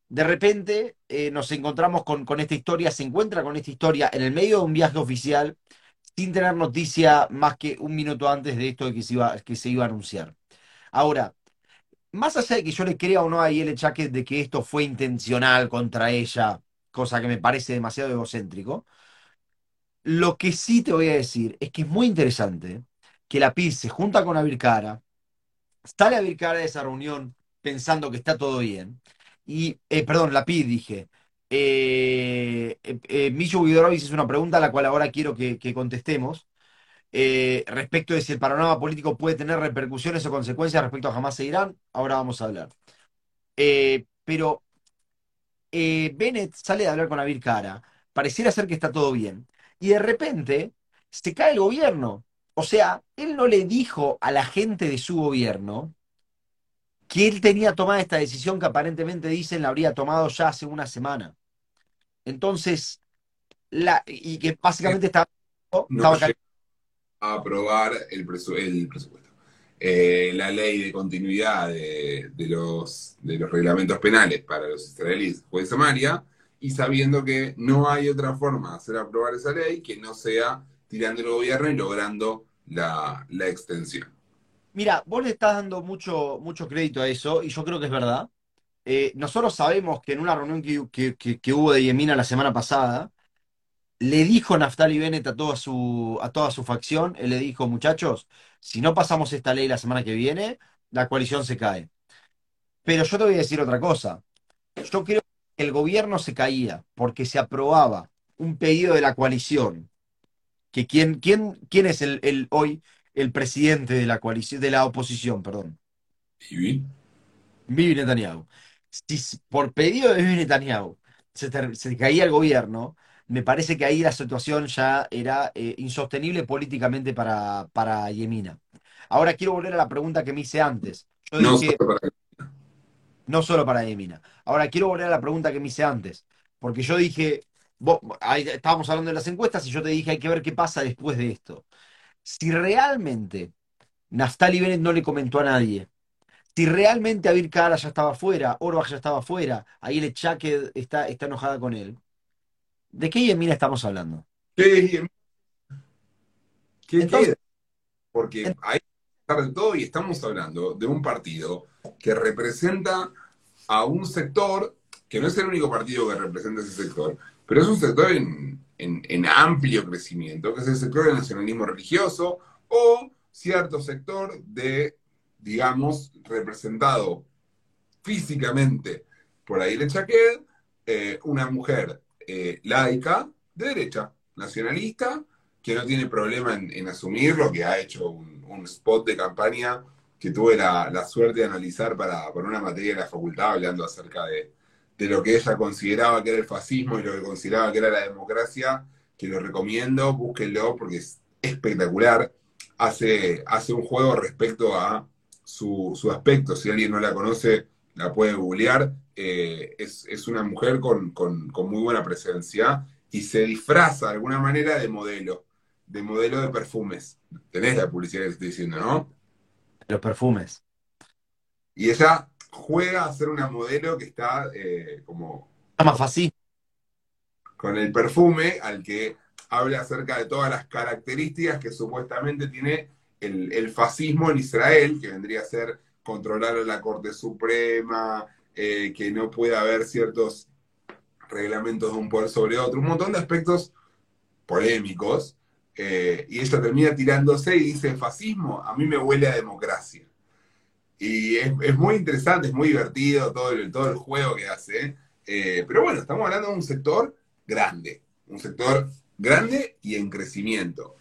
de repente eh, nos encontramos con, con, esta historia, se encuentra con esta historia en el medio de un viaje oficial sin tener noticia más que un minuto antes de esto de que se iba, que se iba a anunciar. Ahora, más allá de que yo le crea o no a el Chaque de que esto fue intencional contra ella, cosa que me parece demasiado egocéntrico, lo que sí te voy a decir es que es muy interesante que la PIS se junta con Abir Cara, sale Abir Cara de esa reunión pensando que está todo bien, y, eh, perdón, la PIS dije, eh, eh, eh es una pregunta a la cual ahora quiero que, contestemos. Eh, respecto de si el panorama político puede tener repercusiones o consecuencias respecto a Hamas e Irán, ahora vamos a hablar. pero Bennett sale de hablar con Abir Kara, pareciera ser que está todo bien, y de repente se cae el gobierno. O sea, él no le dijo a la gente de su gobierno que él tenía tomada esta decisión que aparentemente dicen la habría tomado ya hace una semana. Entonces, la, y que básicamente estaba, a aprobar el, presupuesto. Eh, la ley de continuidad de, los, de los reglamentos penales para los israelíes fue de Samaria y sabiendo que no hay otra forma de hacer aprobar esa ley que no sea tirando el gobierno y logrando la, extensión. Mira, vos le estás dando mucho, mucho crédito a eso y yo creo que es verdad. Eh, nosotros sabemos que en una reunión que, hubo de Yemina la semana pasada, le dijo Naftali Bennett a toda su, a toda su facción, él le dijo, muchachos, si no pasamos esta ley la semana que viene, la coalición se cae. Pero yo te voy a decir otra cosa. Yo creo que el gobierno se caía porque se aprobaba un pedido de la coalición. Que quién, quién, quién es el, hoy el presidente de la coalición, de la oposición, perdón. Bibi. Bibi Netanyahu. Si por pedido de Bibi Netanyahu se, se caía el gobierno, me parece que ahí la situación ya era eh, insostenible políticamente para, para Yemina. Ahora quiero volver a la pregunta que me hice antes. no, solo para... no solo para Yemina. Ahora quiero volver a la pregunta que me hice antes. Porque yo dije, ahí estábamos hablando de las encuestas y yo te dije hay que ver qué pasa después de esto. Si realmente Naftali Bennett no le comentó a nadie, si realmente Abir Kara ya estaba fuera, Orbach ya estaba fuera, ahí el Chaque está, está enojada con él, ¿De qué Yemina estamos hablando? ¿Qué ¿Qué Porque hay de todo y estamos hablando de un partido que representa a un sector que no es el único partido que representa ese sector, pero es un sector en, amplio crecimiento, que es el sector del nacionalismo religioso o cierto sector de, digamos, representado físicamente por ahí Chaquet, eh, una mujer eh, laica de derecha, nacionalista, que no tiene problema en, asumir lo que ha hecho un, spot de campaña que tuve la, suerte de analizar para, una materia de la facultad, hablando acerca de, lo que ella consideraba que era el fascismo y lo que consideraba que era la democracia, que lo recomiendo, búsquenlo porque es espectacular. Hace, hace un juego respecto a su, su aspecto. Si alguien no la conoce, la puede googlear. Eh, es, una mujer con, muy buena presencia y se disfraza de alguna manera de modelo, de modelo de perfumes. Tenés la publicidad que estoy diciendo, ¿no? Los perfumes. Y ella juega a ser una modelo que está eh, como... Más fácil. Con el perfume al que habla acerca de todas las características que supuestamente tiene el, el fascismo en Israel, que vendría a ser controlar a la Corte Suprema, eh, que no puede haber ciertos reglamentos de un poder sobre otro, un montón de aspectos polémicos, eh, y ella termina tirándose y dice, fascismo, a mí me huele a democracia. Y es, muy interesante, es muy divertido todo el, todo el juego que hace, eh, pero bueno, estamos hablando de un sector grande, un sector grande y en crecimiento.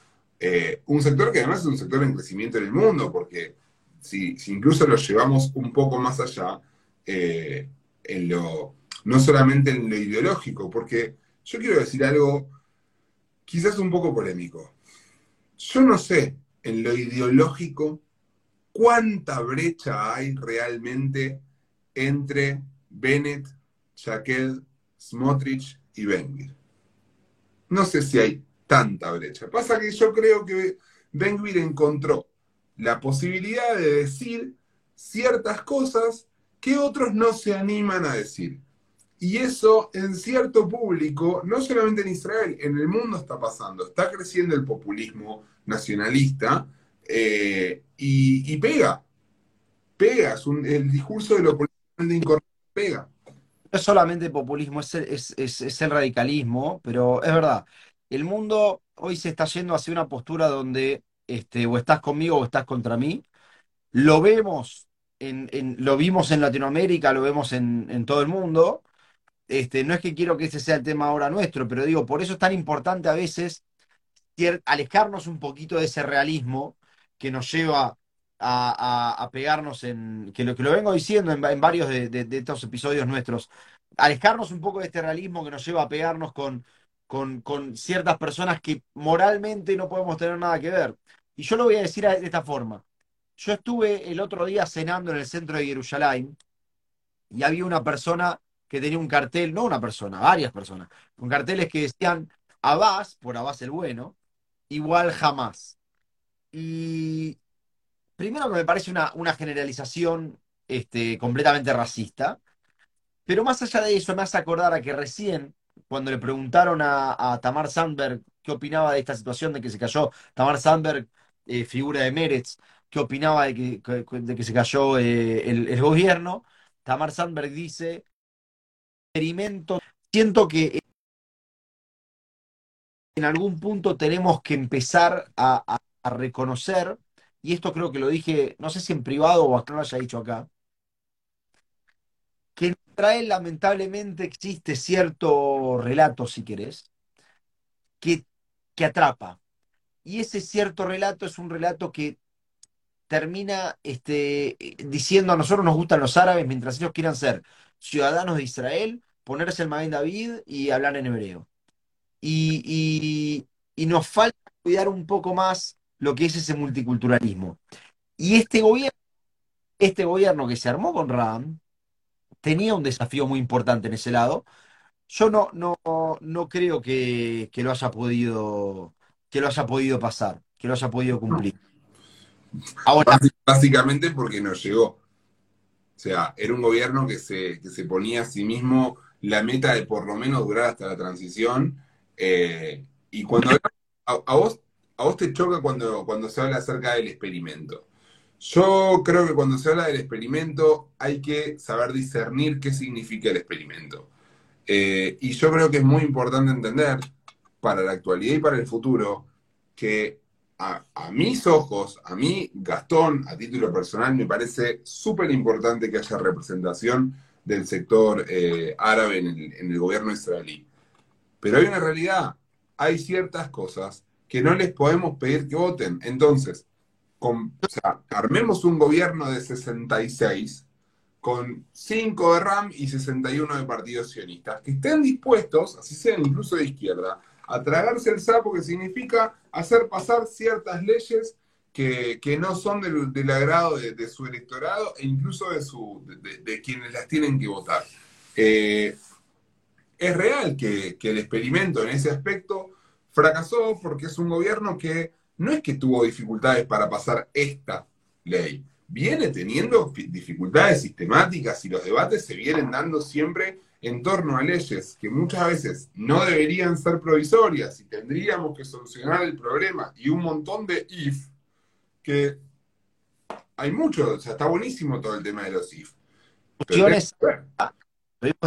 un sector que además es un sector en crecimiento en el mundo, porque si, incluso lo llevamos un poco más allá, eh, en lo, no solamente en lo ideológico, porque yo quiero decir algo quizás un poco polémico. Yo no sé en lo ideológico cuánta brecha hay realmente entre Bennett, Jaquel, Smotrich y Benguir. No sé si hay tanta brecha. Pasa que yo creo que Benguir encontró la posibilidad de decir ciertas cosas que otros no se animan a decir. Y eso en cierto público, no solamente en Israel, en el mundo está pasando. Está creciendo el populismo nacionalista eh, y, pega. Pega. Es el discurso de lo políticamente incorrecto pega. No es solamente populismo, es es el radicalismo, pero es verdad. El mundo hoy se está yendo hacia una postura donde este, o estás conmigo o estás contra mí. Lo vemos, lo vimos en Latinoamérica, lo vemos en, todo el mundo. Este, no es que quiero que ese sea el tema ahora nuestro, pero digo, por eso es tan importante a veces alejarnos un poquito de ese realismo que nos lleva a, pegarnos en, que lo que lo vengo diciendo en, varios de, estos episodios nuestros, alejarnos un poco de este realismo que nos lleva a pegarnos con, con, ciertas personas que moralmente no podemos tener nada que ver. Y yo lo voy a decir de esta forma. Yo estuve el otro día cenando en el centro de Jerusalén y había una persona que tenía un cartel, no una persona, varias personas, con carteles que decían Abbas, por Abbas el bueno, igual jamás. Y primero me parece una, una generalización este, completamente racista, Pero más allá de eso, me hace acordar a que recién, cuando le preguntaron a, Tamar Sandberg qué opinaba de esta situación de que se cayó, Tamar Sandberg, eh, figura de Meretz, qué opinaba de que, de que se cayó eh, el, gobierno, Tamar Sandberg dice, experimento, siento que en algún punto tenemos que empezar a, reconocer, y esto creo que lo dije, no sé si en privado o acá lo haya dicho acá, que en Israel lamentablemente existe cierto relato, si querés, que, que atrapa. Y ese cierto relato es un relato que termina este, diciendo a nosotros nos gustan los árabes mientras ellos quieran ser ciudadanos de Israel, ponerse el Maguen David y hablar en hebreo y, nos falta cuidar un poco más lo que es ese multiculturalismo. Y este gobierno, este gobierno que se armó con Ram, tenía un desafío muy importante en ese lado. Yo no, no, no creo que, lo haya podido, que lo haya podido pasar, que lo haya podido cumplir. Básicamente porque no llegó. O sea, era un gobierno que se, que se ponía a sí mismo la meta de por lo menos durar hasta la transición eh, y cuando a, vos, a vos te choca cuando, cuando se habla acerca del experimento. Yo creo que cuando se habla del experimento hay que saber discernir qué significa el experimento. Eh, y yo creo que es muy importante entender para la actualidad y para el futuro que a, mis ojos, a mí, Gastón, a título personal, me parece súper importante que haya representación del sector eh, árabe en el, en el gobierno israelí. Pero hay una realidad, hay ciertas cosas que no les podemos pedir que voten. Entonces, armemos un gobierno de 66 con 5 de RAM y 61 de partidos sionistas, que estén dispuestos, así sean incluso de izquierda, a tragarse el sapo, que significa hacer pasar ciertas leyes que, no son del, agrado de, su electorado e incluso de, su, de, quienes las tienen que votar. Eh, es real que, el experimento en ese aspecto fracasó porque es un gobierno que no es que tuvo dificultades para pasar esta ley, viene teniendo dificultades sistemáticas y los debates se vienen dando siempre en torno a leyes que muchas veces no deberían ser provisorias y tendríamos que solucionar el problema y un montón de if que hay mucho, o sea, está buenísimo todo el tema de los if. Discusiones,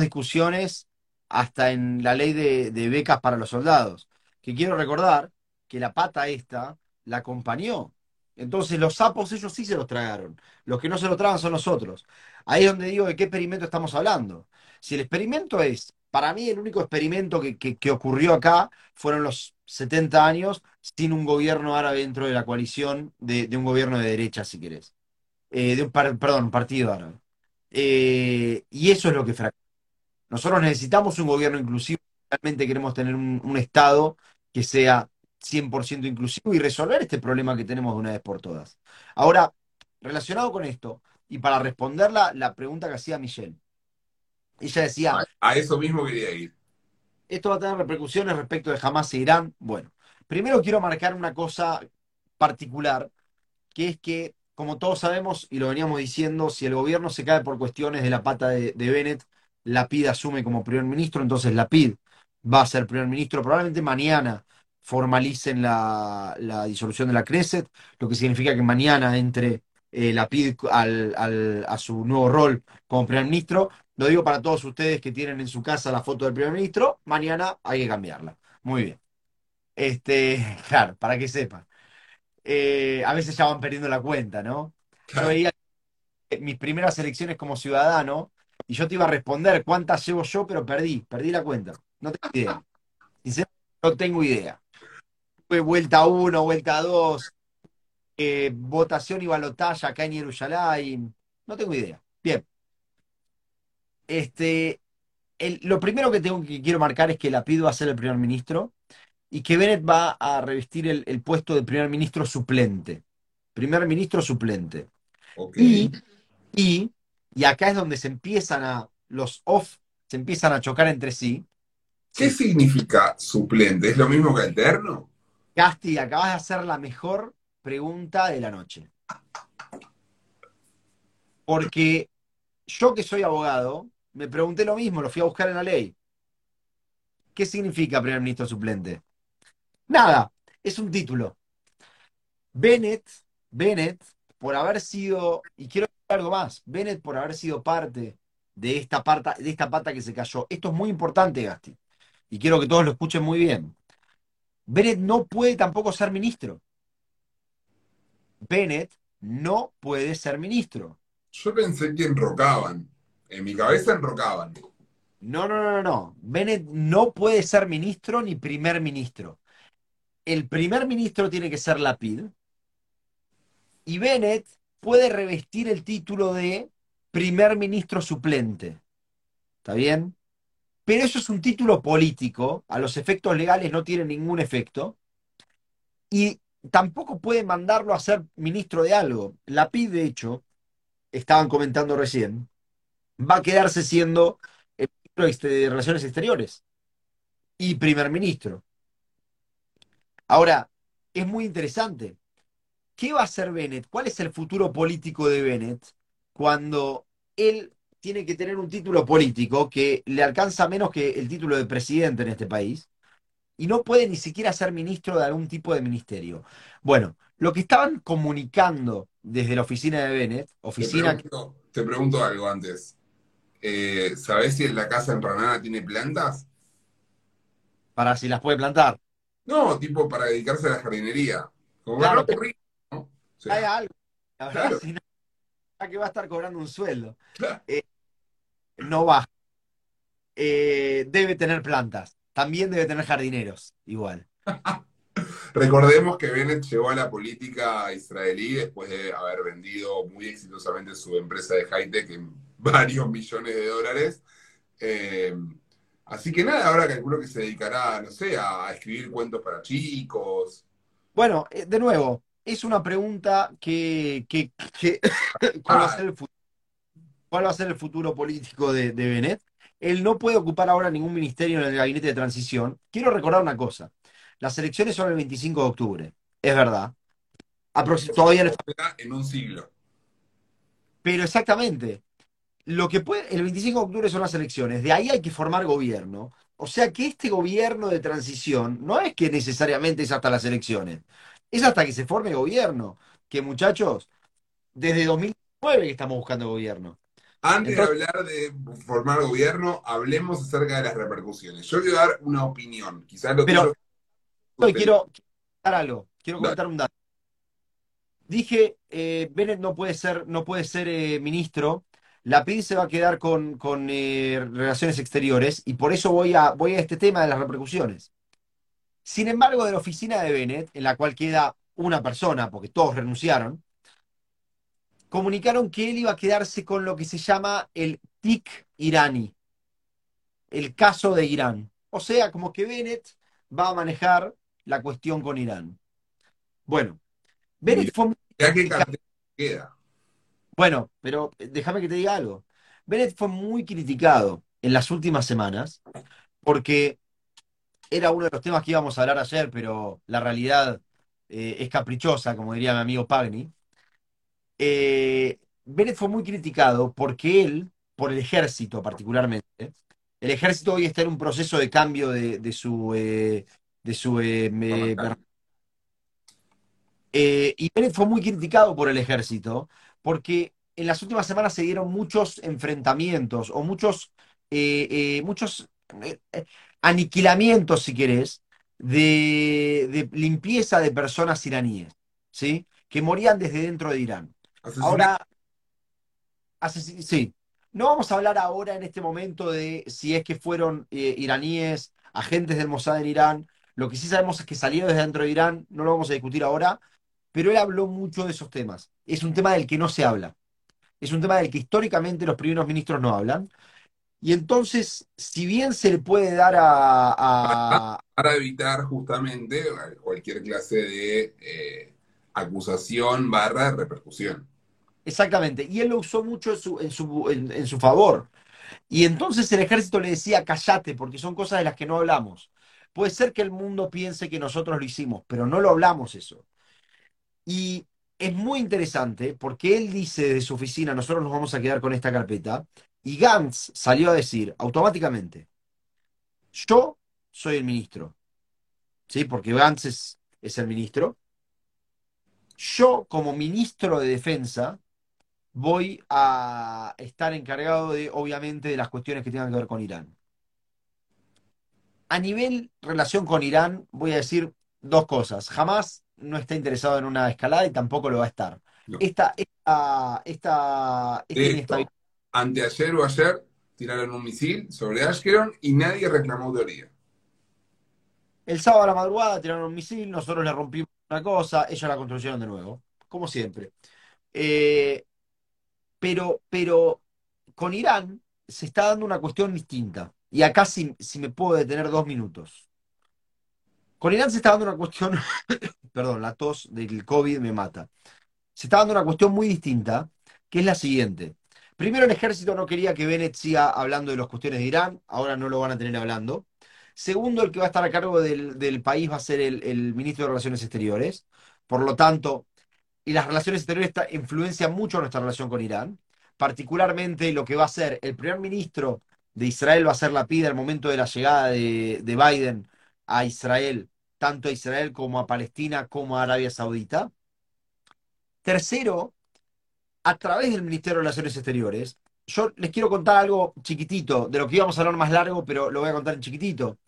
discusiones hasta en la ley de, becas para los soldados, que quiero recordar que la pata esta la acompañó. Entonces los sapos ellos sí se los tragaron, los que no se los tragan son los otros. Ahí es donde digo de qué experimento estamos hablando. Si el experimento es, para mí el único experimento que, ocurrió acá fueron los 70 años sin un gobierno árabe dentro de la coalición de, un gobierno de derecha, si querés. Eh, de un perdón, un partido árabe. Eh, y eso es lo que fracasó. Nosotros necesitamos un gobierno inclusivo, realmente queremos tener un, Estado que sea 100% inclusivo y resolver este problema que tenemos de una vez por todas. Ahora, relacionado con esto, y para responder la, pregunta que hacía Michelle, ella decía... A, eso mismo quería ir. Esto va a tener repercusiones respecto de Hamas e Irán. Bueno, primero quiero marcar una cosa particular, que es que, como todos sabemos, y lo veníamos diciendo, si el gobierno se cae por cuestiones de la pata de Bennett, la PID asume como primer ministro, entonces la PID va a ser primer ministro. Probablemente mañana formalicen la, disolución de la Knesset, lo que significa que mañana entre eh, la PID a su nuevo rol como primer ministro. Lo digo para todos ustedes que tienen en su casa la foto del primer ministro, mañana hay que cambiarla. Muy bien. Este, *laughs* claro, para que sepan. Eh, a veces ya van perdiendo la cuenta, ¿no? Yo veía mis primeras elecciones como ciudadano, y yo te iba a responder cuántas llevo yo, pero perdí, perdí la cuenta. No tengo idea. no tengo idea. Fue vuelta 1, vuelta 2, eh, votación y balotaje acá en Jerusalén. No tengo idea. Bien. Este, lo primero que tengo que quiero marcar es que la pido a ser el primer ministro y que Bennett va a revestir el, puesto de primer ministro suplente. Primer ministro suplente. Y, y y acá es donde se empiezan a, los off se empiezan a chocar entre sí. ¿Qué significa suplente? ¿Es lo mismo que alterno? Casti, acabas de hacer la mejor pregunta de la noche. Porque yo que soy abogado, me pregunté lo mismo, lo fui a buscar en la ley. ¿Qué significa primer ministro suplente? Nada, es un título. Bennett, Bennett, por haber sido, y quiero algo más, Bennett por haber sido parte de esta, de esta pata que se cayó. Esto es muy importante, Gasti, y quiero que todos lo escuchen muy bien. Bennett no puede tampoco ser ministro. Bennett no puede ser ministro. Yo pensé que enrocaban. En mi cabeza enrocaban. No, no, no, no. Bennett no puede ser ministro ni primer ministro. El primer ministro tiene que ser Lapid. Y Bennett puede revestir el título de primer ministro suplente. ¿Está bien? Pero eso es un título político. A los efectos legales no tiene ningún efecto. Y tampoco puede mandarlo a ser ministro de algo. Lapid, de hecho, estaban comentando recién, va a quedarse siendo el ministro de Relaciones Exteriores y primer ministro. Ahora, es muy interesante. ¿Qué va a hacer Bennett? ¿Cuál es el futuro político de Bennett cuando él tiene que tener un título político que le alcanza menos que el título de presidente en este país y no puede ni siquiera ser ministro de algún tipo de ministerio? Bueno, lo que estaban comunicando desde la oficina de Bennett, oficina... Te pregunto, te pregunto algo antes. Eh, ¿Sabés si en la casa en Ranana tiene plantas? Para si las puede plantar. No, tipo para dedicarse a la jardinería. Como Claro. aburrir, ¿no? O sea, Hay algo. La verdad, Claro. si no, ¿a que va a estar cobrando un sueldo. Claro. Eh, no va. Eh, debe tener plantas. También debe tener jardineros, igual. *laughs* Recordemos que Bennett llegó a la política israelí después de haber vendido muy exitosamente su empresa de high-tech en varios millones de dólares. Eh, así que nada, ahora calculo que se dedicará, no sé, a, escribir cuentos para chicos. Bueno, eh, de nuevo, es una pregunta que, que- que- *coughs* ¿cuál va a ser el fu- cuál va a ser el futuro político de, de Bennett? Él no puede ocupar ahora ningún ministerio en el gabinete de transición. Quiero recordar una cosa. Las elecciones son el 25 de octubre. Es verdad. Aproxi- todavía le Será En un siglo. Pero exactamente. Lo que puede, el 25 de octubre son las elecciones, de ahí hay que formar gobierno. O sea que este gobierno de transición no es que necesariamente es hasta las elecciones, es hasta que se forme gobierno. Que muchachos, desde 2009 que estamos buscando gobierno. Antes Entonces- de hablar de formar gobierno, hablemos acerca de las repercusiones. Yo quiero dar una opinión. Quizás lo Pero- Hoy quiero comentar algo, quiero comentar un dato. Dije, eh, Bennett no puede ser, no puede ser eh, ministro. La PID se va a quedar con, con, eh, relaciones exteriores y por eso voy a, voy a este tema de las repercusiones. Sin embargo, de la oficina de Bennett, en la cual queda una persona, porque todos renunciaron, comunicaron que él iba a quedarse con lo que se llama el TIC iraní, el caso de Irán. O sea, como que Bennett va a manejar la cuestión con Irán. Bueno, Bennett fue muy que queda. Bueno, pero eh, déjame que te diga algo. Bennett fue muy criticado en las últimas semanas porque era uno de los temas que íbamos a hablar ayer, pero la realidad eh, es caprichosa, como diría mi amigo Pagni. Eh, Bennett fue muy criticado porque él, por el ejército particularmente, el ejército hoy está en un proceso de cambio de, de su, eh, de su me- y Bennett fue muy criticado por el ejército porque en las últimas semanas se dieron muchos enfrentamientos o muchos, eh, eh, muchos eh, eh, aniquilamientos, si querés, de, de limpieza de personas iraníes, ¿sí? Que morían desde dentro de Irán. Asesinato. Ahora, sí, no vamos a hablar ahora en este momento de si es que fueron eh, iraníes, agentes del Mossad en Irán. Lo que sí sabemos es que salieron desde dentro de Irán, no lo vamos a discutir ahora, pero él habló mucho de esos temas. Es un tema del que no se habla. Es un tema del que históricamente los primeros ministros no hablan. Y entonces, si bien se le puede dar a, a- *laughs* para evitar justamente cualquier clase de eh, acusación barra repercusión. Exactamente. Y él lo usó mucho en su, en su, en- en su favor. Y entonces el ejército le decía, callate, porque son cosas de las que no hablamos. Puede ser que el mundo piense que nosotros lo hicimos, pero no lo hablamos eso. Y es muy interesante porque él dice desde su oficina, nosotros nos vamos a quedar con esta carpeta, Y Gantz salió a decir automáticamente, yo soy el ministro, ¿sí? Porque Gantz es, es el ministro. Yo, como ministro de defensa, voy a estar encargado de, obviamente, de las cuestiones que tengan que ver con Irán. A nivel relación con Irán, voy a decir dos cosas. Jamás no está interesado en una escalada y tampoco lo va a estar. No. Esta, esta, esta, inestabilidad- hecho, anteayer o ayer tiraron un misil sobre Ashkelon y nadie reclamó teoría. El sábado a la madrugada tiraron un misil, nosotros le rompimos una cosa, ellos la construyeron de nuevo, como siempre. Eh, pero, pero con Irán se está dando una cuestión distinta. Y acá si, si me puedo detener dos minutos. Con Irán se está dando una cuestión, perdón, la tos del COVID me mata. Se está dando una cuestión muy distinta, que es la siguiente. Primero, el ejército no quería que Bennett siga hablando de las cuestiones de Irán, ahora no lo van a tener hablando. Segundo, el que va a estar a cargo del, país va a ser el, ministro de Relaciones Exteriores. Por lo tanto, y las relaciones exteriores influencian mucho nuestra relación con Irán. Particularmente lo que va a ser el primer ministro de Israel va a ser la pida al momento de la llegada de Biden a Israel, tanto a Israel como a Palestina como a Arabia Saudita. Tercero, a través del Ministerio de Relaciones Exteriores, yo les quiero contar algo chiquitito, de lo que íbamos a hablar más largo, pero lo voy a contar en chiquitito.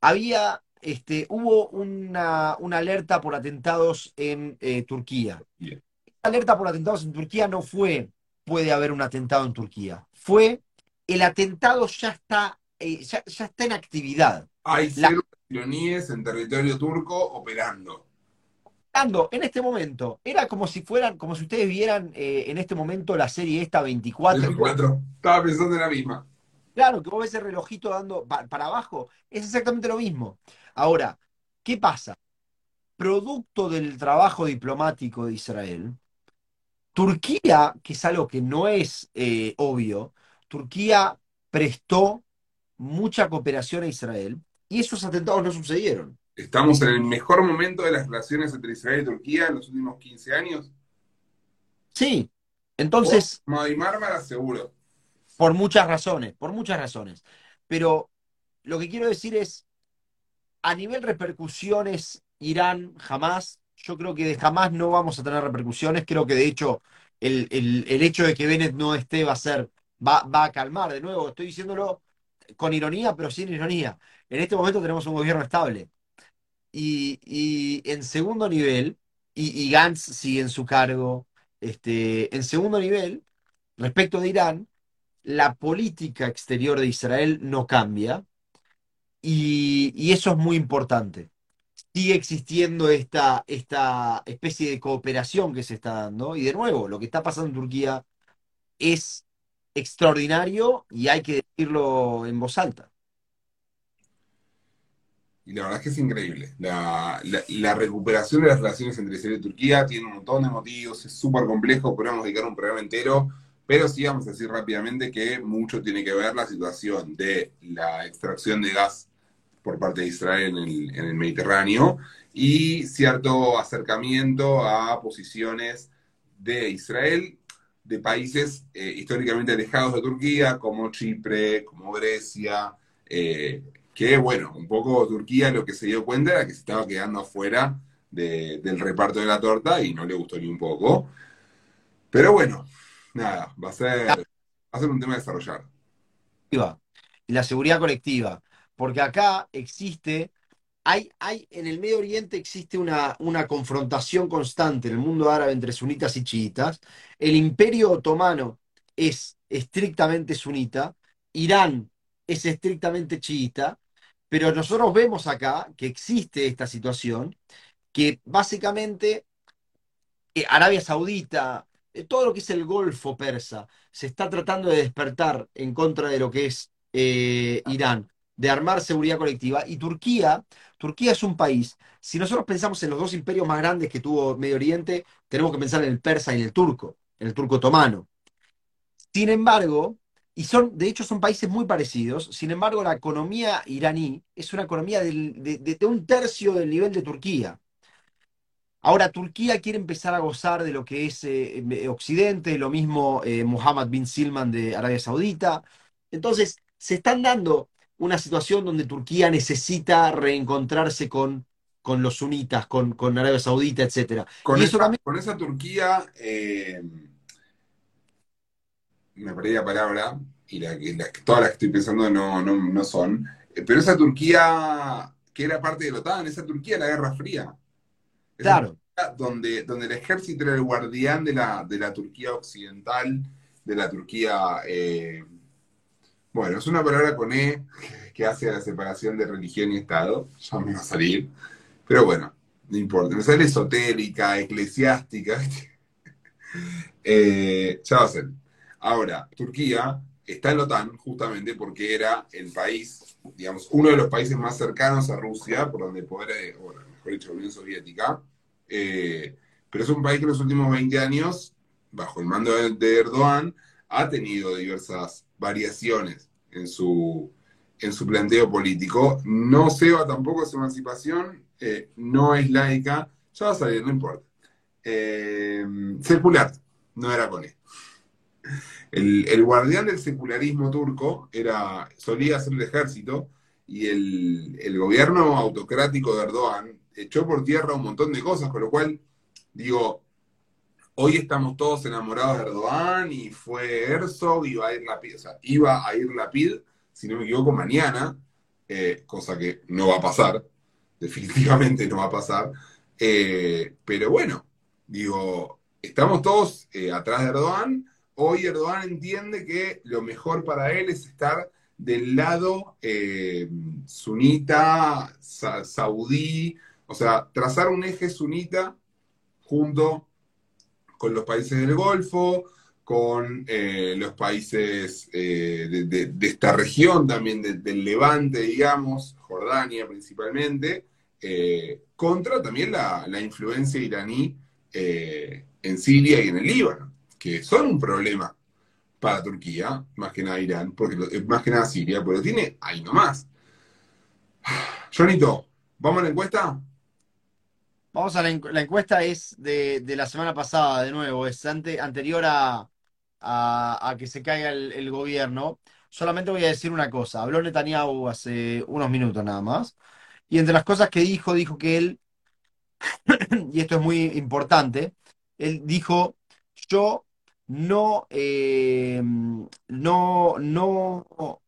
Había, este, hubo una, una alerta por atentados en eh, Turquía. Esta alerta por atentados en Turquía no fue, puede haber un atentado en Turquía. Fue, el atentado ya está, eh, ya, ya está en actividad. Hay La- iraníes en territorio turco operando. Ando, en este momento, era como si fueran, como si ustedes vieran eh, en este momento la serie esta 24. 24. Estaba pensando en la misma. Claro, que vos ves el relojito dando pa- para abajo, es exactamente lo mismo. Ahora, ¿qué pasa? Producto del trabajo diplomático de Israel, Turquía, que es algo que no es eh, obvio, Turquía prestó mucha cooperación a Israel y esos atentados no sucedieron. Estamos en el mejor momento de las relaciones entre Israel y Turquía en los últimos 15 años. Sí, entonces, Madi Mármara, seguro. por muchas razones, por muchas razones. Pero lo que quiero decir es, a nivel repercusiones, Irán jamás, yo creo que de jamás no vamos a tener repercusiones. Creo que de hecho el, el- el hecho de que Bennett no esté va a ser, va, va a calmar. De nuevo, estoy diciéndolo con ironía, pero sin ironía. En este momento tenemos un gobierno estable. Y, y en segundo nivel, y, y Gantz sigue en su cargo, este, en segundo nivel, respecto de Irán, la política exterior de Israel no cambia. Y, y eso es muy importante. Sigue existiendo esta, esta especie de cooperación que se está dando. Y de nuevo, lo que está pasando en Turquía es extraordinario y hay que decirlo en voz alta. Y la verdad es que es increíble. La, la- recuperación de las relaciones entre Israel y Turquía tiene un montón de motivos, es súper complejo, podríamos dedicar un programa entero, pero sí vamos a decir rápidamente que mucho tiene que ver la situación de la extracción de gas por parte de Israel en el, en el Mediterráneo y cierto acercamiento a posiciones de Israel de países eh, históricamente alejados de Turquía, como Chipre, como Grecia, eh, que bueno, un poco Turquía lo que se dio cuenta era que se estaba quedando afuera de- del reparto de la torta y no le gustó ni un poco. Pero bueno, nada, va a ser, va un tema a desarrollar. la seguridad colectiva, porque acá existe, hay, hay, en el Medio Oriente existe una, una confrontación constante en el mundo árabe entre sunitas y chiitas. El Imperio Otomano es estrictamente sunita, Irán es estrictamente chiita, pero nosotros vemos acá que existe esta situación, que básicamente eh, Arabia Saudita, eh, todo lo que es el Golfo Persa, se está tratando de despertar en contra de lo que es eh, Irán, de armar seguridad colectiva. Y Turquía, Turquía es un país, si nosotros pensamos en los dos imperios más grandes que tuvo Medio Oriente, tenemos que pensar en el persa y en el turco, en el turco otomano. Sin embargo, y son, de hecho, son países muy parecidos, sin embargo, la economía iraní es una economía de, de- un tercio del nivel de Turquía. Ahora, Turquía quiere empezar a gozar de lo que es eh, eh, Occidente, lo mismo eh, Mohammed bin Salman de Arabia Saudita. Entonces, se están dando una situación donde Turquía necesita reencontrarse con, con los sunitas, con, con Arabia Saudita, etc. Con, Y esa, eso también, con esa Turquía, eh, me perdí la palabra, y la, la todas las que estoy pensando no, no, no son, eh, pero esa Turquía que era parte de la OTAN, esa Turquía de la Guerra Fría, esa claro, Turquía donde, donde el ejército era el guardián de la, de la Turquía occidental, de la Turquía, eh, bueno, es una palabra con E que hace la separación de religión y Estado, ya me va a salir, pero bueno, no importa, me sale esotérica, eclesiástica. *laughs* Eh, ya. Ahora, Turquía está en la OTAN justamente porque era el país, digamos, uno de los países más cercanos a Rusia, por donde poder, eh, o mejor dicho, la Unión Soviética, eh, pero es un país que en los últimos 20 años, bajo el mando de Erdogan, ha tenido diversas variaciones en su, en su planteo político. No ceba tampoco su emancipación, eh, no es laica, ya va a salir, no importa. Eh, secular, no era con él. El, el guardián del secularismo turco era, solía ser el ejército y el, el gobierno autocrático de Erdogan echó por tierra un montón de cosas, con lo cual, digo, hoy estamos todos enamorados de Erdogan y fue Herzog, iba a ir Lapid, o sea, iba a ir Lapid, si no me equivoco, mañana, eh, cosa que no va a pasar, *laughs* definitivamente no va a pasar, eh, pero bueno, digo, estamos todos eh, atrás de Erdogan, hoy Erdogan entiende que lo mejor para él es estar del lado sunita, sa saudí, o sea, trazar un eje sunita junto con los países del Golfo, con eh, los países eh, de, esta región también, de, del Levante, digamos, Jordania principalmente, eh, contra también la, influencia iraní en Siria y en el Líbano, que son un problema para Turquía, más que nada Irán, porque más que nada Siria, pero tiene ahí nomás. *sighs* Jonito, ¿vamos a la encuesta? Vamos a la, la encuesta, es de, la semana pasada, de nuevo, es ante, anterior a, que se caiga el, el, gobierno. Solamente voy a decir una cosa. Habló Netanyahu hace unos minutos nada más. Y entre las cosas que dijo, dijo que él, *coughs* y esto es muy importante, él dijo, yo no, eh, no, no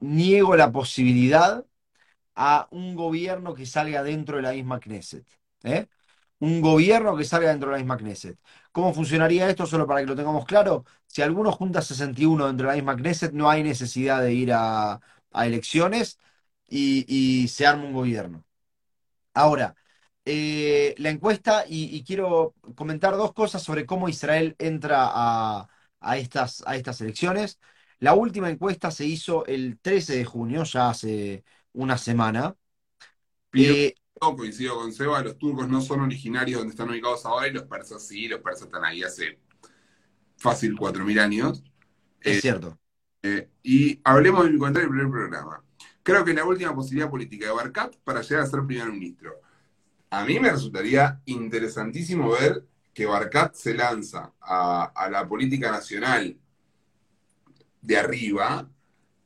niego la posibilidad a un gobierno que salga dentro de la misma Knesset. ¿Eh? Un gobierno que salga dentro de la misma Knesset. ¿Cómo funcionaría esto? Solo para que lo tengamos claro. Si alguno junta 61 dentro de la misma Knesset, no hay necesidad de ir a, a elecciones y, y, se arma un gobierno. Ahora, eh, la encuesta, y, y, quiero comentar dos cosas sobre cómo Israel entra a, a, estas, a estas elecciones. La última encuesta se hizo el 13 de junio, ya hace una semana. Eh, coincido con Seba, los turcos no son originarios donde están ubicados ahora y los persas sí, los persas están ahí hace fácil 4.000 años. Es eh, cierto. Eh, y hablemos de mi del primer programa. Creo que la última posibilidad política de Barkat para llegar a ser primer ministro. A mí me resultaría interesantísimo ver que Barkat se lanza a, a la política nacional de arriba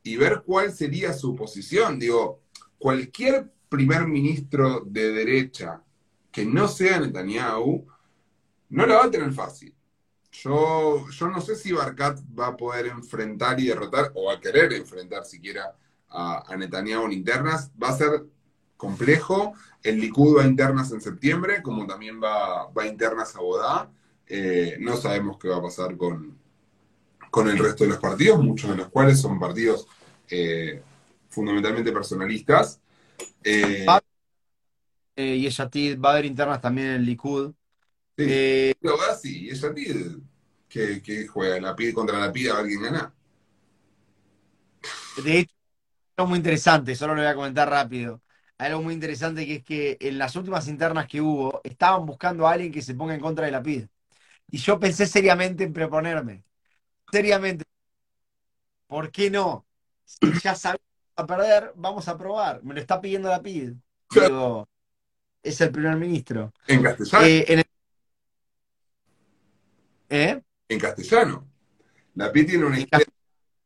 y ver cuál sería su posición. Digo, cualquier primer ministro de derecha que no sea Netanyahu, no la va a tener fácil. Yo, yo no sé si Barkat va a poder enfrentar y derrotar, o a querer enfrentar siquiera a, a Netanyahu en internas. Va a ser complejo. El Likud va a internas en septiembre, como también va, va a internas a Bodá. Eh, no sabemos qué va a pasar con, con el resto de los partidos, muchos de los cuales son partidos eh, fundamentalmente personalistas. Eh, eh, y va a haber internas también en el Likud. Sí, eh, pero va sí, Yeshatid que, que juega la PID contra la PID a ver quién gana. De hecho, algo muy interesante, solo lo voy a comentar rápido. Hay algo muy interesante que es que en las últimas internas que hubo, estaban buscando a alguien que se ponga en contra de la PID. Y yo pensé seriamente en proponerme. Seriamente. ¿Por qué no? Si ya sabemos a perder, vamos a probar. Me lo está pidiendo la PID. Digo, es el primer ministro. En castellano. Eh, en el- ¿Eh? En castellano. Lapid tiene una historia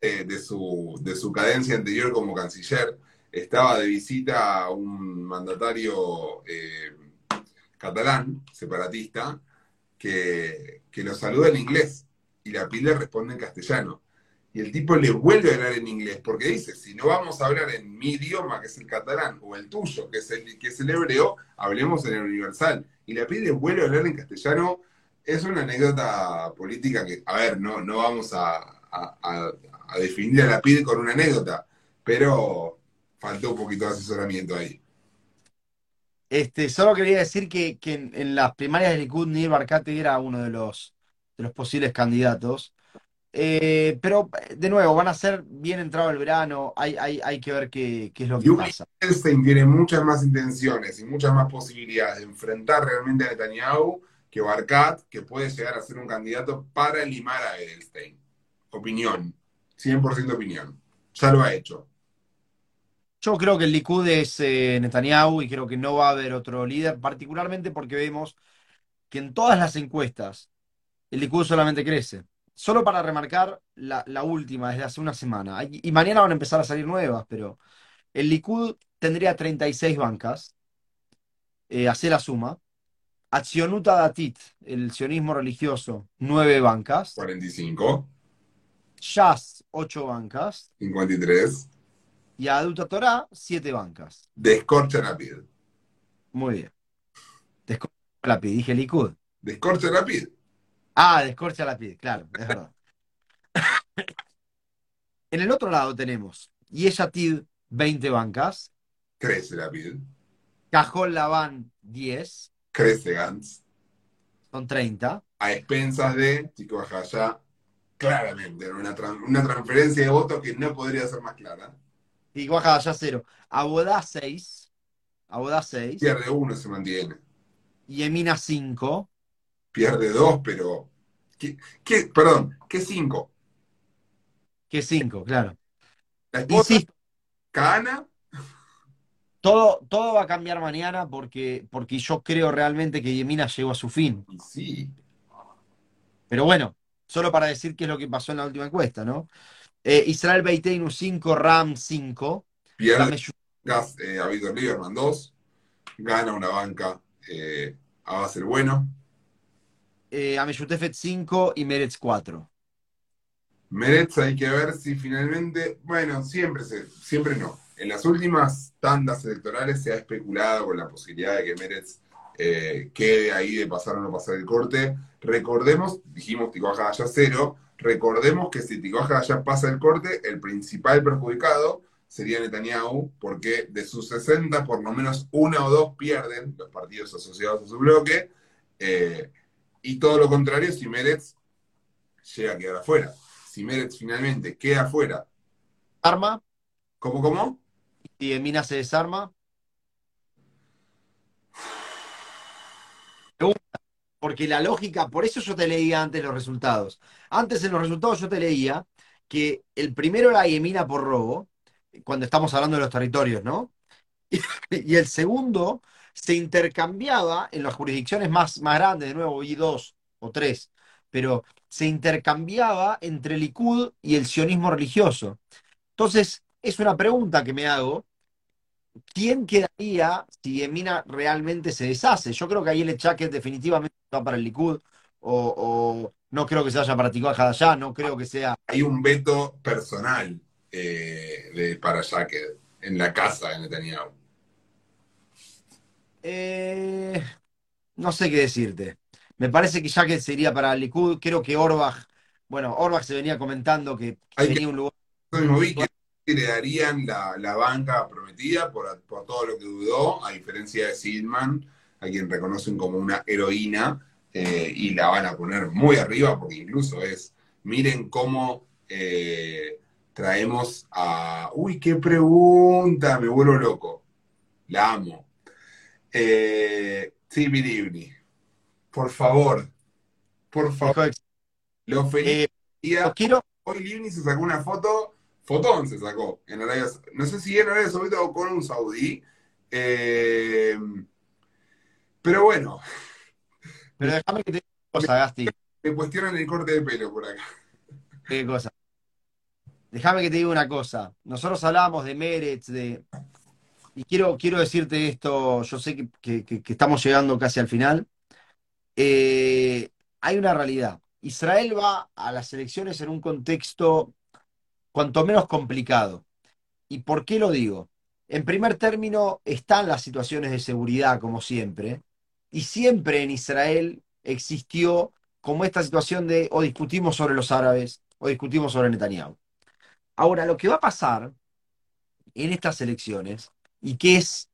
de, de su, de su cadencia anterior como canciller. Estaba de visita a un mandatario eh, catalán, separatista, que, que lo saluda en inglés y Lapid le responde en castellano. Y el tipo le vuelve a hablar en inglés, porque dice, si no vamos a hablar en mi idioma, que es el catalán, o el tuyo, que es el, que es el hebreo, hablemos en el universal. Y Lapid le vuelve a hablar en castellano. Es una anécdota política que, a ver, no, no vamos a, definir a Lapid con una anécdota, pero faltó un poquito de asesoramiento ahí. Este, solo quería decir que, que en, las primarias de Likud, Nir Barkate era uno de los, de los posibles candidatos. Eh, pero, de nuevo, van a ser bien entrado el verano, hay, hay, hay que ver qué, qué es lo que Yuli pasa. Edelstein tiene muchas más intenciones y muchas más posibilidades de enfrentar realmente a Netanyahu que Barkat, que puede llegar a ser un candidato para limar a Edelstein. Opinión, 100% opinión. Ya lo ha hecho. Yo creo que el Likud es eh, Netanyahu y creo que no va a haber otro líder, particularmente porque vemos que en todas las encuestas el Likud solamente crece. Solo para remarcar la, la última, desde hace una semana. Y mañana van a empezar a salir nuevas, pero el Likud tendría 36 bancas. Eh, hacer la suma. Accionuta Datit, el sionismo religioso, 9 bancas. 45, Shas, 8 bancas. 53. Y Aduta Torah, 7 bancas. Descorcha Rapid. Muy bien. Descorcha la pid, dije Likud. Descorcha Rapid. Ah, descorcha la pid, claro, es verdad. *laughs* En el otro lado tenemos Yeshatid, 20 bancas. Crece Rapid. Cajol Laván, 10. Crece Gantz. Son 30. A expensas de Chico Bajaya. Claramente, ¿no? una, tran- una transferencia de votos que no podría ser más clara. Y baja ya 0. Abodá, 6. Abodá, 6. Pierde uno, se mantiene. Y Emina, 5. Pierde dos, pero. ¿Qué, qué- perdón, ¿qué cinco? Que 5, claro. La esposa Insisto, Cana, todo, todo va a cambiar mañana porque, porque yo creo realmente que Yemina llegó a su fin. sí. Pero bueno, solo para decir qué es lo que pasó en la última encuesta, ¿no? Eh, Israel Beiteinu 5, Ram 5. Pierde gas eh, a Lieberman 2. Gana una banca eh, a base el bueno. Eh, Ameyutefet 5 y Meretz 4. Meretz hay que ver si finalmente. Bueno, siempre, siempre no. En las últimas tandas electorales se ha especulado con la posibilidad de que Meretz eh, quede ahí de pasar o no pasar el corte. Recordemos, dijimos Ticoaja ya cero. Recordemos que si Ticoaja ya pasa el corte, el principal perjudicado sería Netanyahu, porque de sus 60, por lo menos una o dos pierden los partidos asociados a su bloque, eh, y todo lo contrario si Meretz llega a quedar afuera. Si Meretz finalmente queda afuera, Arma ¿cómo, cómo? y Emina se desarma. *sighs* Pregunta, Porque la lógica, por eso yo te leía antes los resultados. Antes en los resultados yo te leía que el primero era Yemina por robo, cuando estamos hablando de los territorios, ¿no? Y, *laughs* y el segundo se intercambiaba en las jurisdicciones más, más grandes, de nuevo, y dos o tres, pero se intercambiaba entre Likud y el sionismo religioso. Entonces, es una pregunta que me hago. ¿Quién quedaría si Emina realmente se deshace? Yo creo que ahí el Echaque definitivamente va para el Likud, o, no creo que se Ticoaja de allá, no creo que sea. Hay un veto personal eh, de, para Jacket en la casa de Netanyahu. Eh, no sé qué decirte. Me parece que Jacket se iría para el Likud. Creo que Orbach, bueno, Orbach se venía comentando que tenía que- un lugar. Vi que le darían la, la banca prometida por, por todo lo que dudó, a diferencia de Sidman, a quien reconocen como una heroína, eh, y la van a poner muy arriba, porque incluso es, miren cómo eh, traemos a... Uy, qué pregunta, me vuelvo loco. La amo. Eh, sí, Bilibni. Por favor, por favor, lo feliz. Eh, quiero, Hoy Livni se sacó una foto, fotón se sacó, en Arabia, no sé si en Arabia Saudita o con un saudí, eh, Pero bueno. Pero déjame que te diga una cosa, Gasti. Me cuestionan el corte de pelo por acá. ¿Qué cosa? Déjame que te diga una cosa. Nosotros hablábamos de Meretz, de. Y quiero, quiero decirte esto, yo sé que, que- estamos llegando casi al final. Eh, hay una realidad. Israel va a las elecciones en un contexto cuanto menos complicado. ¿Y por qué lo digo? En primer término, están las situaciones de seguridad, como siempre, y siempre en Israel existió como esta situación de o discutimos sobre los árabes o discutimos sobre Netanyahu. Ahora, lo que va a pasar en estas elecciones, y que es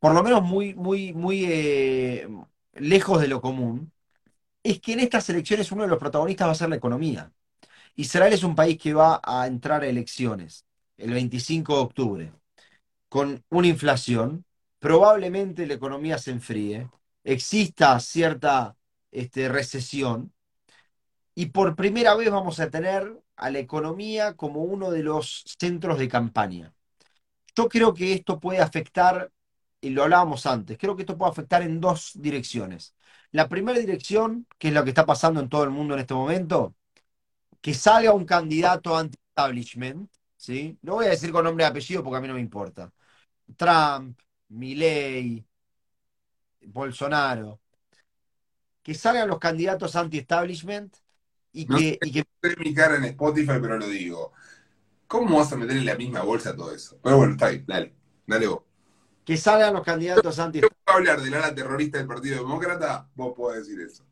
por lo menos muy, muy, muy eh, lejos de lo común, es que en estas elecciones uno de los protagonistas va a ser la economía. Israel es un país que va a entrar a elecciones el 25 de octubre con una inflación, probablemente la economía se enfríe, exista cierta este, recesión y por primera vez vamos a tener a la economía como uno de los centros de campaña. Yo creo que esto puede afectar, y lo hablábamos antes, creo que esto puede afectar en dos direcciones. La primera dirección, que es lo que está pasando en todo el mundo en este momento, que salga un candidato anti-establishment, ¿sí? No voy a decir con nombre y apellido porque a mí no me importa. Trump, Milley, Bolsonaro, que salgan los candidatos anti-establishment y No que, y que mi cara en Spotify, pero lo digo. ¿Cómo vas a meter en la misma bolsa todo eso? Pero bueno, está bien, dale. Dale vos. que salgan los candidatos anti Yo puedo hablar del ala terrorista del Partido Demócrata, vos podés decir eso.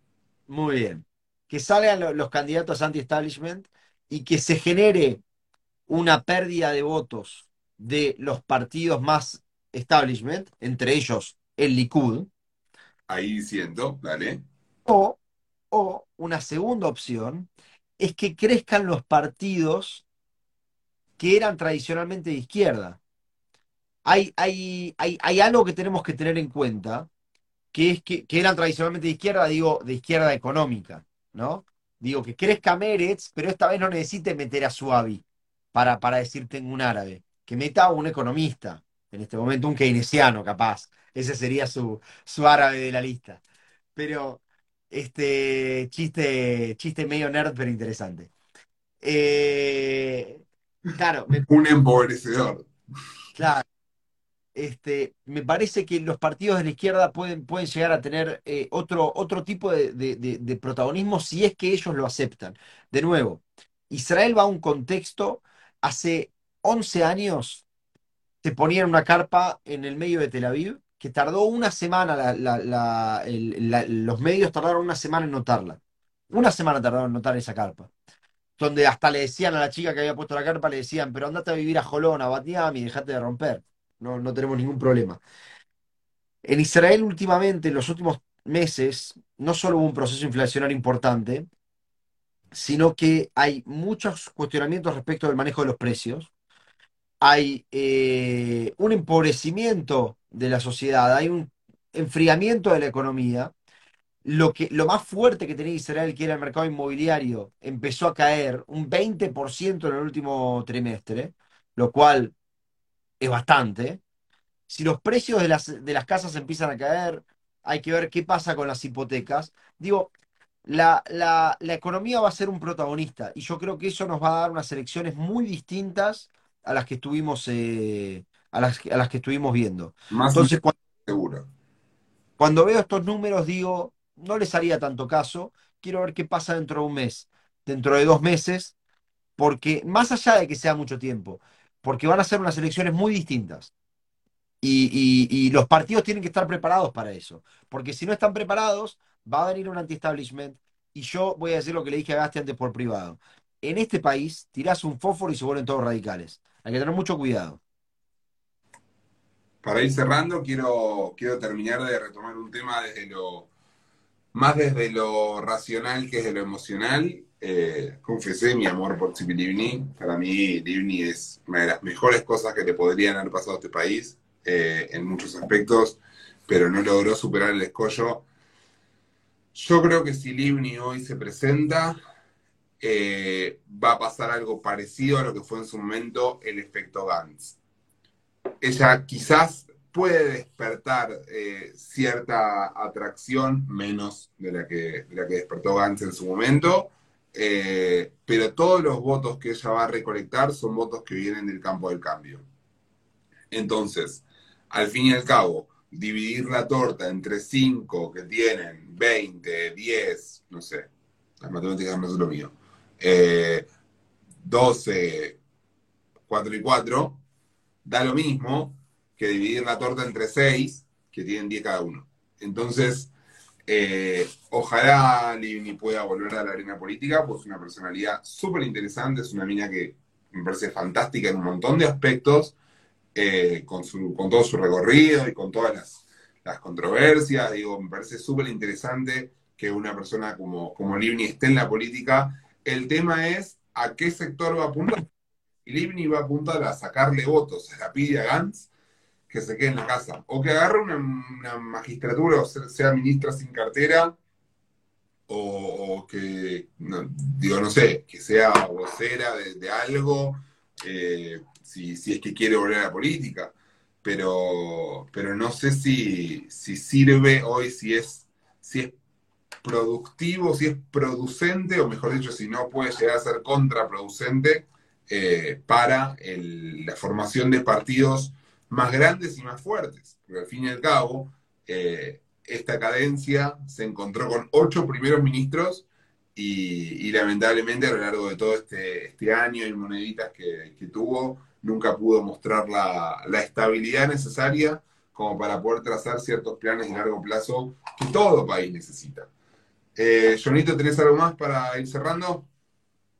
Muy bien. Que salgan lo- los candidatos anti-establishment y que se genere una pérdida de votos de los partidos más establishment, entre ellos el Likud, Ahí siento, dale. o, o una segunda opción es que crezcan los partidos que eran tradicionalmente de izquierda. Hay, hay, hay, hay algo que tenemos que tener en cuenta, que es que, que eran tradicionalmente de izquierda, digo, de izquierda económica, ¿no? Digo, que crezca Meretz, pero esta vez no necesite meter a Suavi para, para decir tengo un árabe, que meta a un economista, en este momento un keynesiano capaz, ese sería su, su árabe de la lista. Pero, este, chiste, chiste medio nerd, pero interesante. Eh, claro, me Un empobrecedor. Claro, este, me parece que los partidos de la izquierda pueden, pueden llegar a tener eh, otro, otro tipo de, de- de- de protagonismo si es que ellos lo aceptan. De nuevo, Israel va a un contexto, hace 11 años se ponían una carpa en el medio de Tel Aviv, que tardó una semana, la- la- la- el- la- los medios tardaron una semana en notarla. Una semana tardaron en notar esa carpa donde hasta le decían a la chica que había puesto la carpa, le decían, pero andate a vivir a Jolón, a y dejate de romper. No, no tenemos ningún problema. En Israel últimamente, en los últimos meses, no solo hubo un proceso inflacionario importante, sino que hay muchos cuestionamientos respecto del manejo de los precios. Hay eh, un empobrecimiento de la sociedad, hay un enfriamiento de la economía lo que, lo más fuerte que tenía Israel, que era el mercado inmobiliario, empezó a caer un 20% en el último trimestre, lo cual es bastante. Si los precios de las, de las casas empiezan a caer, hay que ver qué pasa con las hipotecas. Digo, la, la, la economía va a ser un protagonista y yo creo que eso nos va a dar unas elecciones muy distintas a las que estuvimos, eh, a las, a las que estuvimos viendo. Más Entonces, cuando seguro. Cuando veo estos números, digo, no les haría tanto caso. Quiero ver qué pasa dentro de un mes, dentro de dos meses, porque más allá de que sea mucho tiempo, porque van a ser unas elecciones muy distintas. Y, y- los partidos tienen que estar preparados para eso, porque si no están preparados, va a venir un anti-establishment. Y yo voy a decir lo que le dije a Gasti antes por privado. En este país, tirás un fósforo y se vuelven todos radicales. Hay que tener mucho cuidado. Para ir cerrando, quiero, quiero terminar de retomar un tema desde lo más desde lo racional que desde lo emocional. Eh, confesé mi amor por Tzipi Livni. Para mí, Livni es una de las mejores cosas que le podrían haber pasado a este país eh, en muchos aspectos, pero no logró superar el escollo. Yo creo que si Livni hoy se presenta, eh, va a pasar algo parecido a lo que fue en su momento el efecto Gantz ella quizás puede despertar eh, cierta atracción, menos de la que, de la que despertó Gantz en su momento, eh, pero todos los votos que ella va a recolectar son votos que vienen del campo del cambio. Entonces, al fin y al cabo, dividir la torta entre cinco que tienen 20, 10, no sé, las matemáticas no es lo mío, 12, eh, 4 y 4, da lo mismo que dividir la torta entre 6, que tienen 10 cada uno. Entonces, eh, ojalá Livni pueda volver a la arena política, pues es una personalidad súper interesante, es una mina que me parece fantástica en un montón de aspectos, eh, con, su, con todo su recorrido y con todas las, controversias. Digo, me parece súper interesante que una persona como, como Livni esté en la política. El tema es a qué sector va a apuntar. Livni va a apuntar a sacarle votos a la a Gantz que se quede en la casa. O que agarre una, magistratura o sea, ministra sin cartera. O, que, digo, no sé, que sea vocera de, algo. Eh, si, es que quiere volver a la política. Pero, pero no sé si, si sirve hoy, si es, si es productivo, si es producente, o mejor dicho, si no puede llegar a ser contraproducente eh, para la formación de partidos más grandes y más fuertes. Porque al fin y al cabo, eh, esta cadencia se encontró con ocho primeros ministros y, lamentablemente a lo largo de todo este, este año y moneditas que, tuvo, nunca pudo mostrar la, estabilidad necesaria como para poder trazar ciertos planes de largo plazo que todo país necesita. Eh, Jonito, ¿tenés algo más para ir cerrando?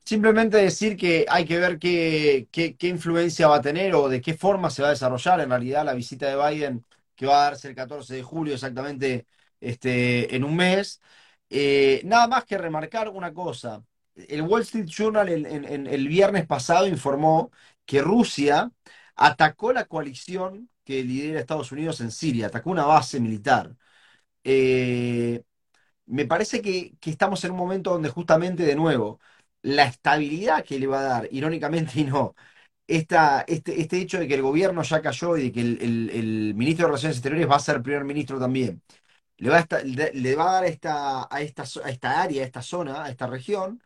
Simplemente decir que hay que ver qué, qué, influencia va a tener o de qué forma se va a desarrollar en realidad la visita de Biden que va a darse el 14 de julio exactamente este, en un mes. Eh, nada más que remarcar una cosa. El Wall Street Journal el viernes pasado informó que Rusia atacó la coalición que lidera Estados Unidos en Siria, atacó una base militar. Eh, me parece que, estamos en un momento donde justamente, de nuevo, la estabilidad que le va a dar, irónicamente *laughs* y no, esta, este, este hecho de que el gobierno ya cayó y de que el, ministro de Relaciones Exteriores va a ser primer ministro también, le va a, le va a dar esta, a, esta, a esta área, a esta zona, a esta región,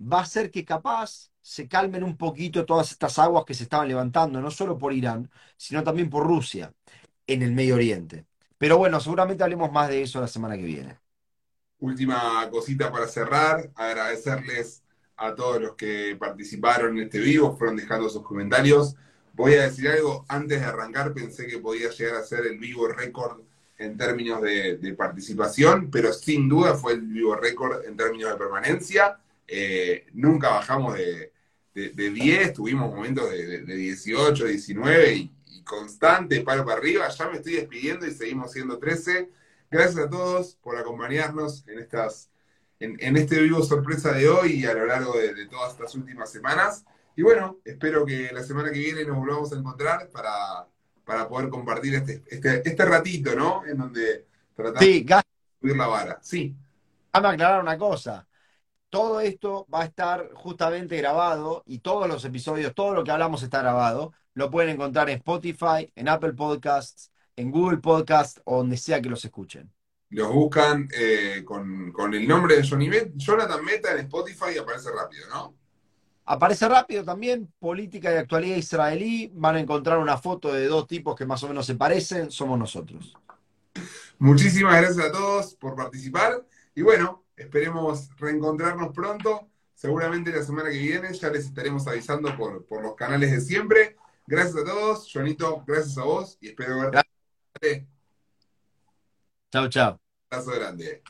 va a ser que capaz se calmen un poquito todas estas aguas que se estaban levantando, no solo por Irán, sino también por Rusia en el Medio Oriente. Pero bueno, seguramente hablemos más de eso la semana que viene. Última cosita para cerrar, agradecerles a todos los que participaron en este vivo, fueron dejando sus comentarios. Voy a decir algo, antes de arrancar pensé que podía llegar a ser el vivo récord en términos de participación, pero sin duda fue el vivo récord en términos de permanencia. Eh, nunca bajamos de, 10, tuvimos momentos de, 18, 19 y, constante, palo para arriba. Ya me estoy despidiendo y seguimos siendo 13. Gracias a todos por acompañarnos en, estas, en, este vivo sorpresa de hoy y a lo largo de, todas estas últimas semanas. Y bueno, espero que la semana que viene nos volvamos a encontrar para, para poder compartir este, este, este ratito, ¿no? En donde tratamos de subir la vara. Sí. Vamos a aclarar una cosa todo esto va a estar justamente grabado y todos los episodios, todo lo que hablamos está grabado. Lo pueden encontrar en Spotify, en Apple Podcasts, en Google Podcasts o donde sea que los escuchen. Los buscan eh, con, el nombre de Johnny Jonathan Meta en Spotify y aparece rápido, ¿no? Aparece rápido también, política y actualidad israelí. Van a encontrar una foto de dos tipos que más o menos se parecen. Somos nosotros. Muchísimas gracias a todos por participar. Y bueno, Esperemos reencontrarnos pronto. Seguramente la semana que viene ya les estaremos avisando por, por los canales de siempre. Gracias a todos. Jonito, gracias a vos y espero verte. Chao, chao. Abrazo grande.